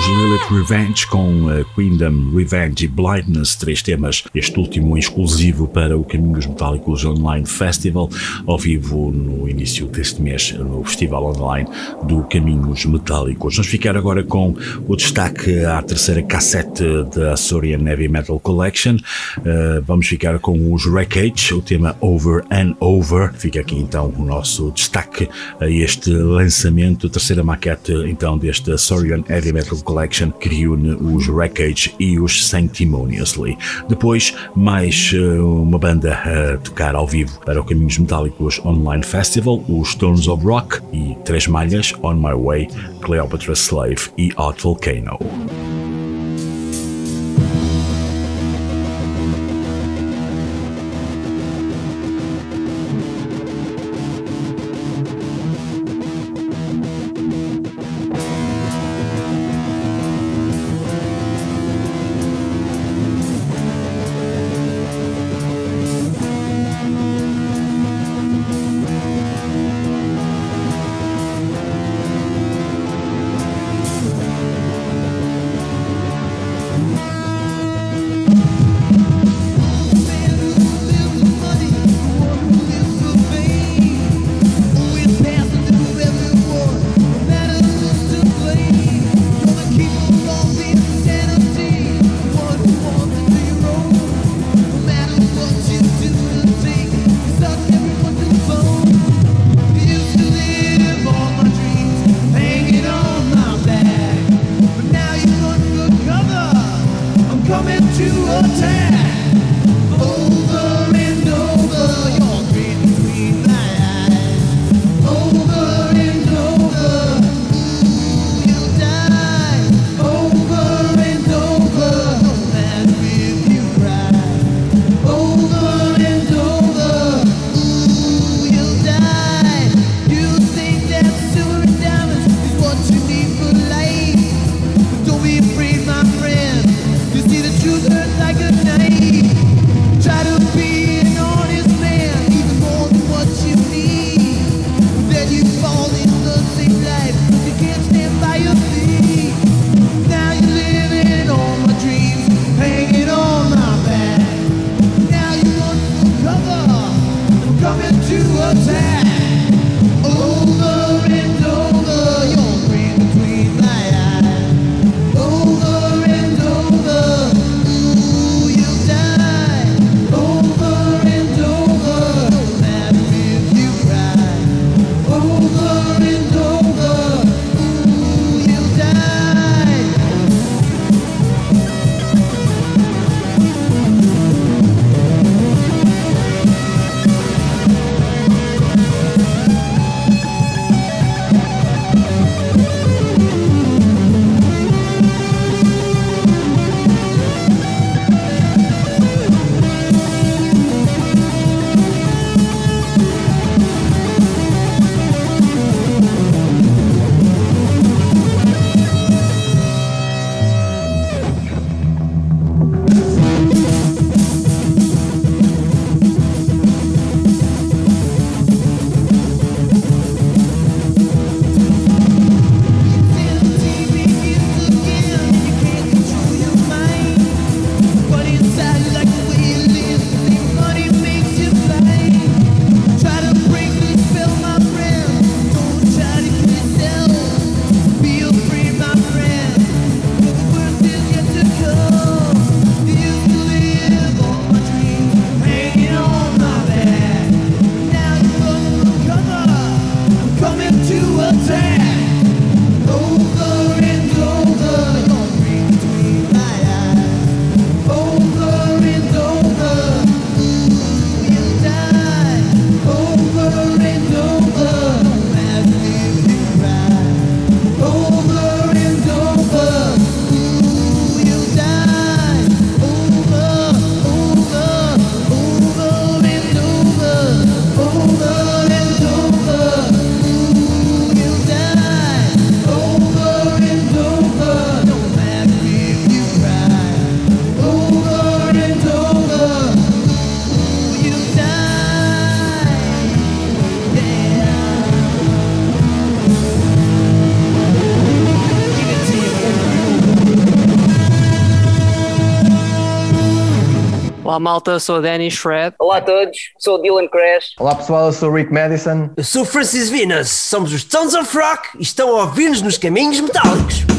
Lilith Revenge com a Queendom Revenge e Blindness, três temas, este último exclusivo para o Caminhos Metálicos Online Festival, ao vivo no início deste mês, no Festival Online do Caminhos Metálicos. Vamos ficar agora com o destaque à terceira cassete da Açorian Heavy Metal Collection. Uh, vamos ficar com os Wreckage, o tema Over and Over. Fica aqui então o nosso destaque a este lançamento, terceira maquete então deste Açorian Heavy Metal Collection que reúne os Wreckage e os Sanctimoniously. Depois, mais uh, uma banda a tocar ao vivo para o Caminhos Metálicos Online Festival, os Stones of Rock e Três Malhas, On My Way, Cleopatra Slave e Hot Volcano. Olá malta, sou Danny Shred. Olá a todos, sou Dylan Crash. Olá pessoal, eu sou Rick Madison. Eu sou Francis Venus, somos os Stones of Rock e estão a ouvir-nos nos caminhos metálicos.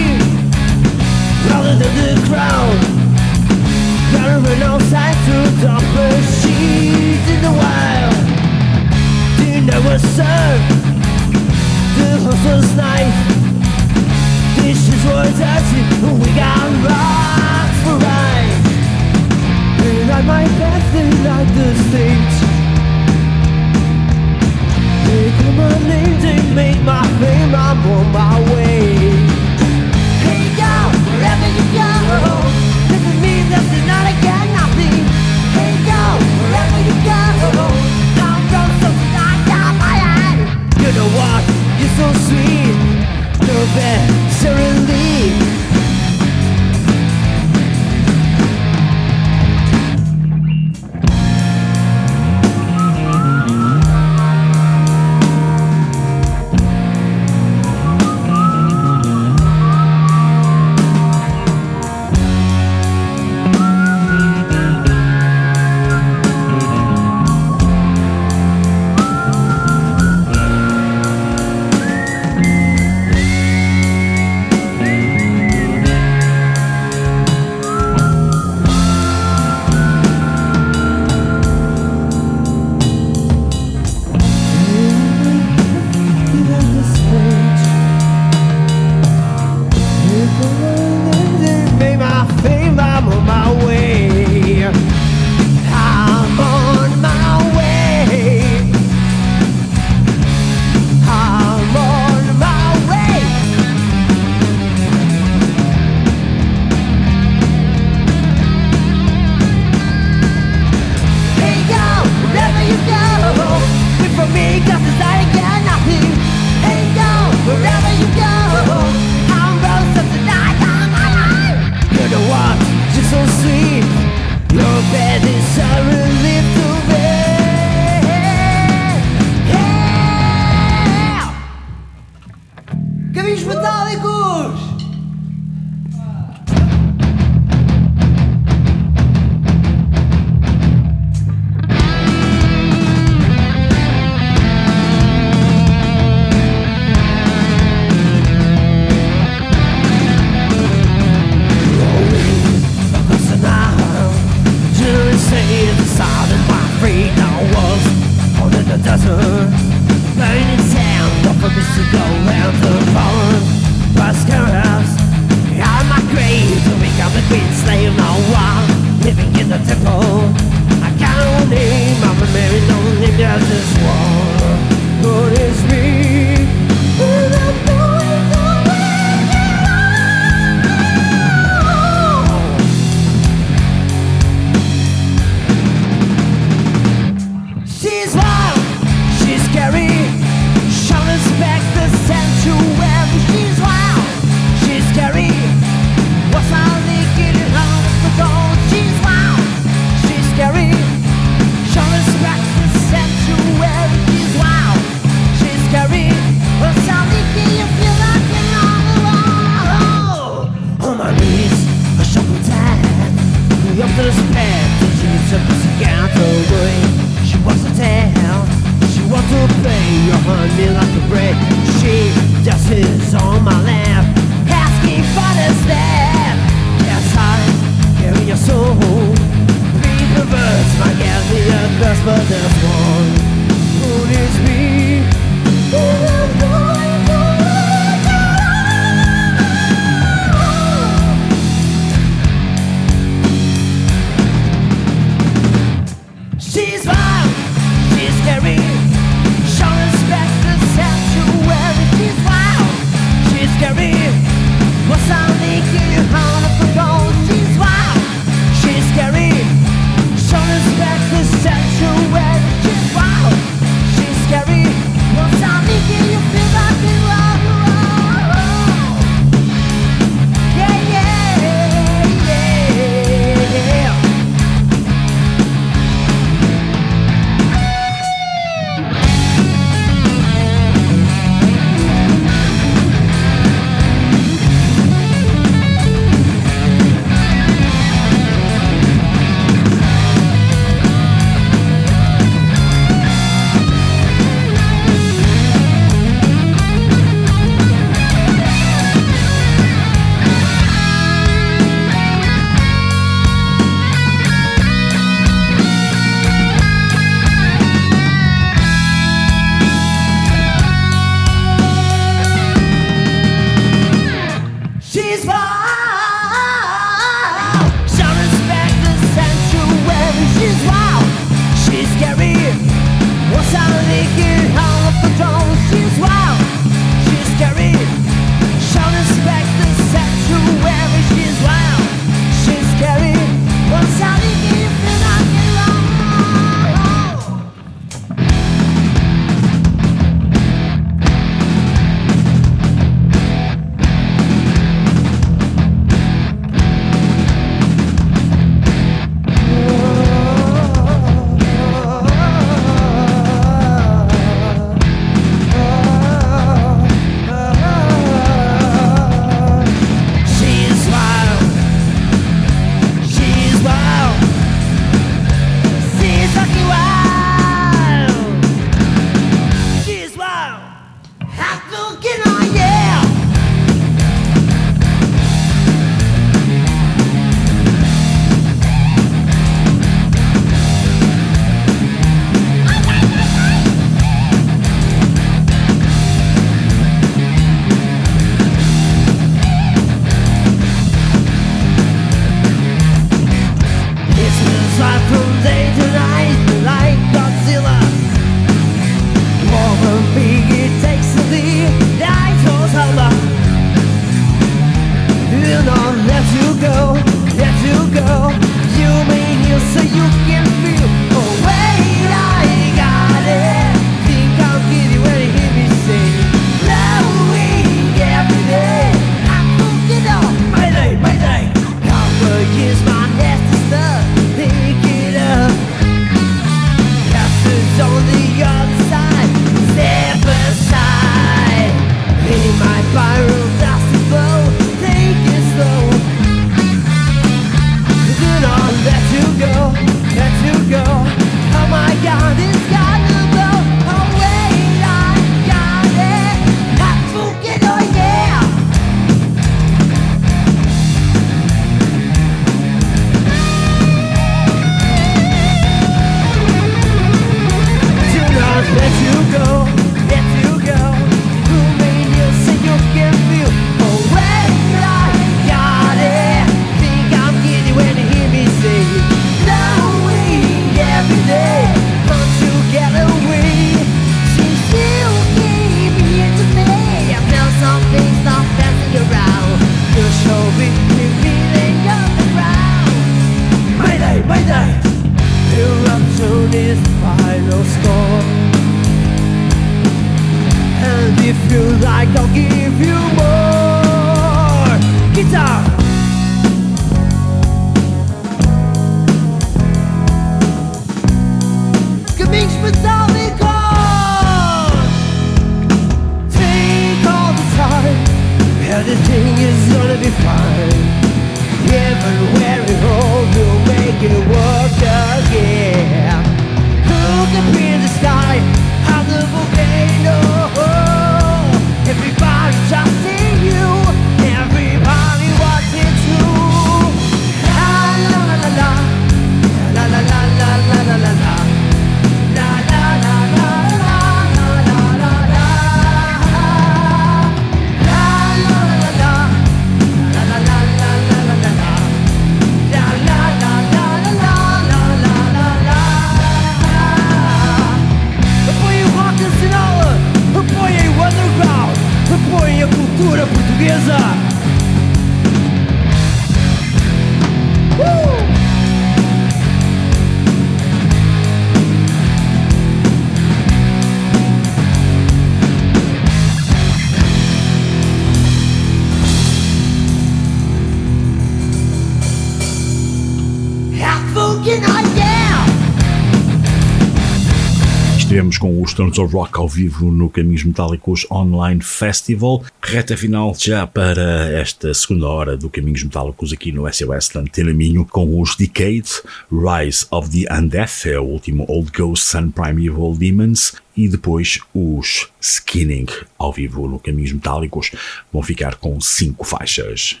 Stones of Rock ao vivo no Caminhos Metálicos Online Festival. Reta final já para esta segunda hora do Caminhos Metálicos aqui no SOS de Antena Minho com os Decade, Rise of the Undeath, é o último Old Ghosts and Primeval Demons e depois os Skinning ao vivo no Caminhos Metálicos. Vão ficar com cinco faixas.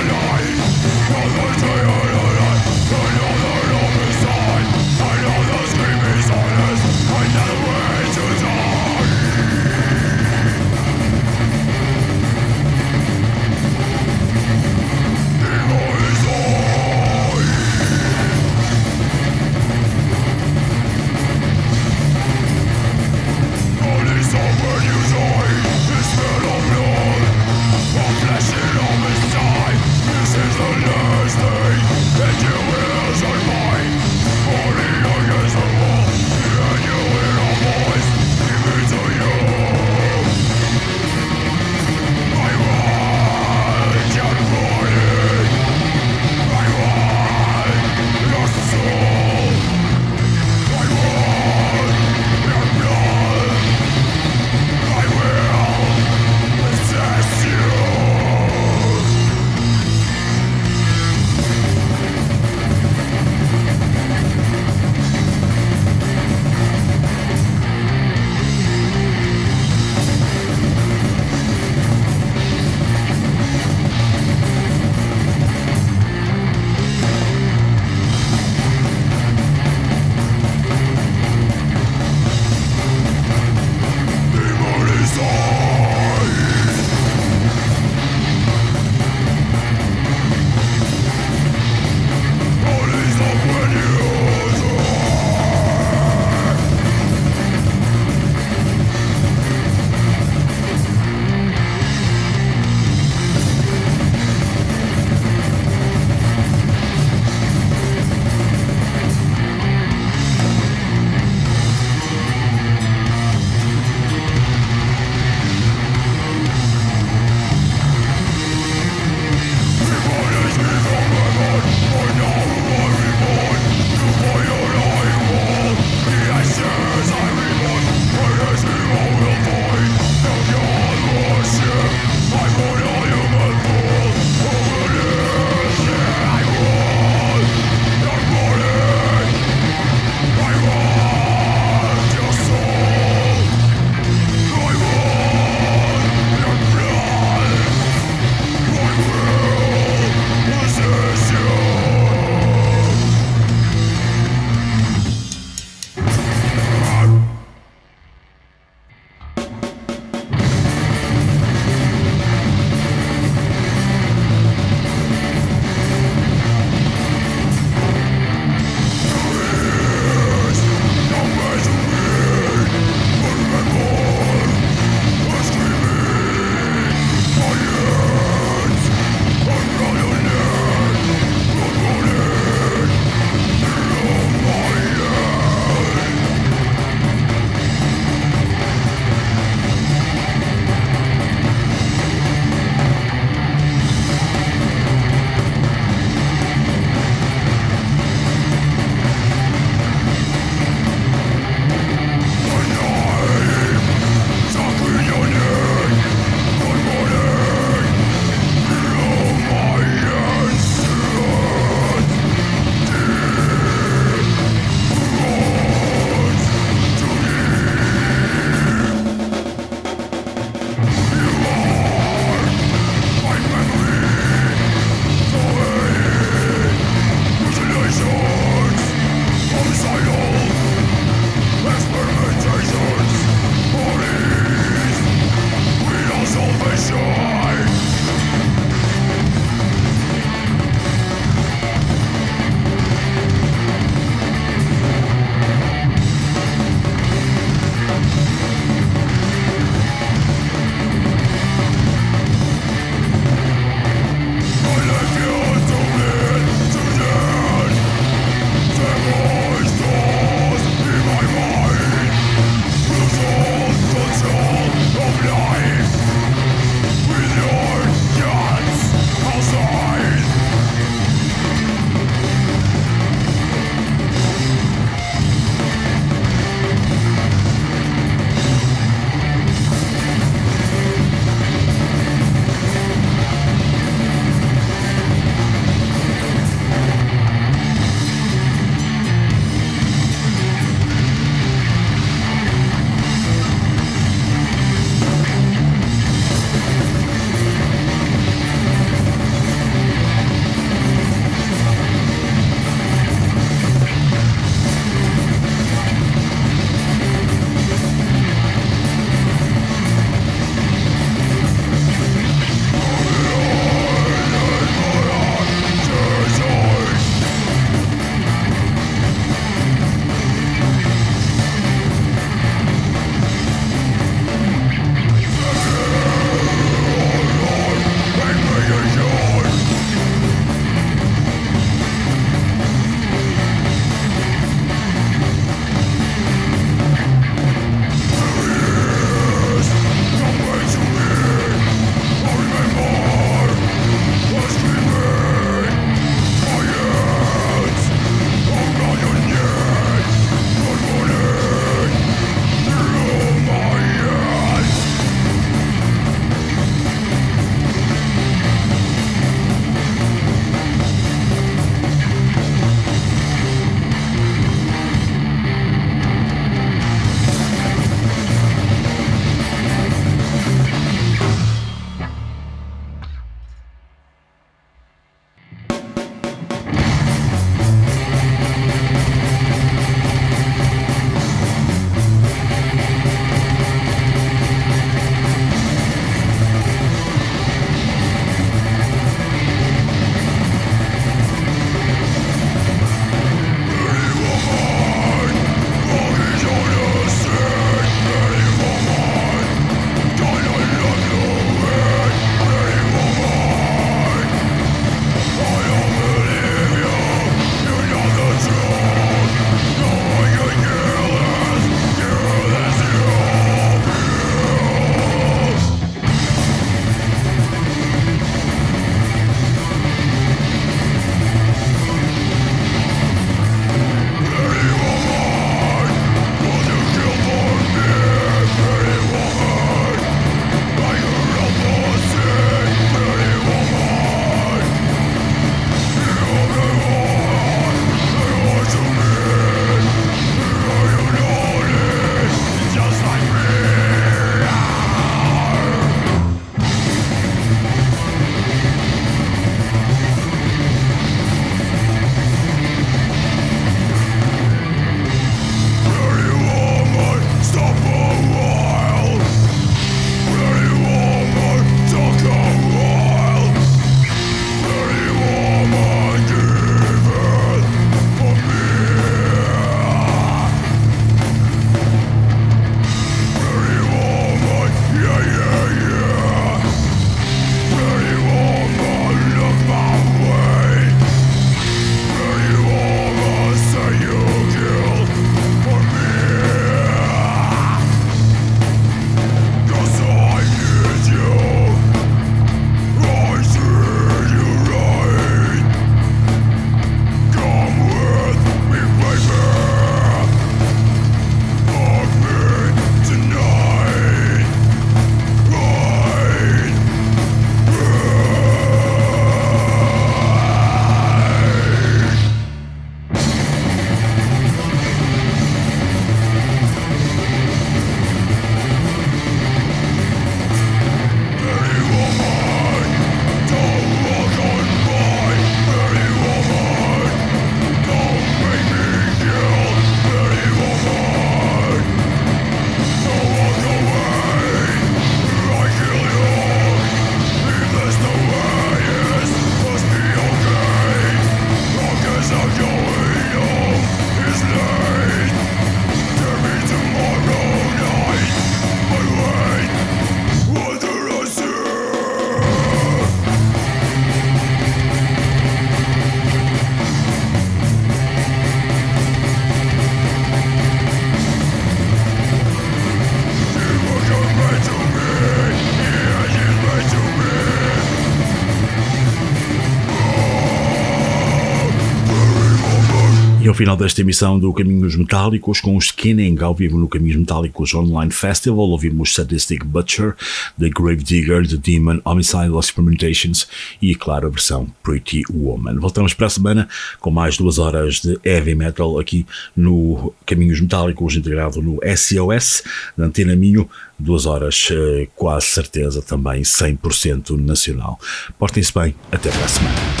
Ao final desta emissão do Caminhos Metálicos, com o Skinning ao vivo no Caminhos Metálicos Online Festival, ouvimos Sadistic Butcher, The Grave Digger, The Demon, Homicidal Experimentations e, claro, a versão Pretty Woman. Voltamos para a semana com mais duas horas de heavy metal aqui no Caminhos Metálicos, integrado no SOS, da Antena Minho. Duas horas, eh, quase certeza, também 100% nacional. Portem-se bem, até para a semana.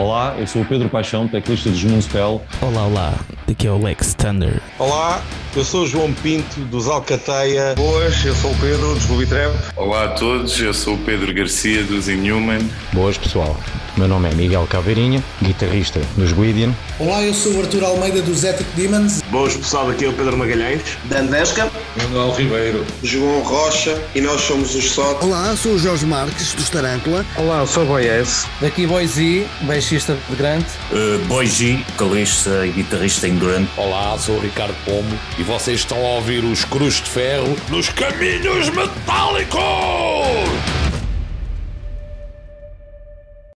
Olá, eu sou o Pedro Paixão, teclista de Moonspell. Olá, olá, aqui é o Lex Thunder. Olá, eu sou o João Pinto dos Alcateia. Boas, eu sou o Pedro dos Lubitrap. Olá a todos, eu sou o Pedro Garcia dos Inhuman. Boas pessoal, meu nome é Miguel Caveirinha, guitarrista dos Guidian. Olá, eu sou o Arthur Almeida dos Ethic Demons. Boas pessoal, daqui é o Pedro Magalhães. Dandesca. Manuel Ribeiro. João Rocha e nós somos os Sot. Olá, sou o Jorge Marques dos Tarântula. Olá, eu sou o Boies. Daqui Boise, baixista de Grant. Uh, Boy G, vocalista e guitarrista em Olá, sou o Ricardo Pomo e vocês estão a ouvir os Cruz de Ferro nos Caminhos Metálicos!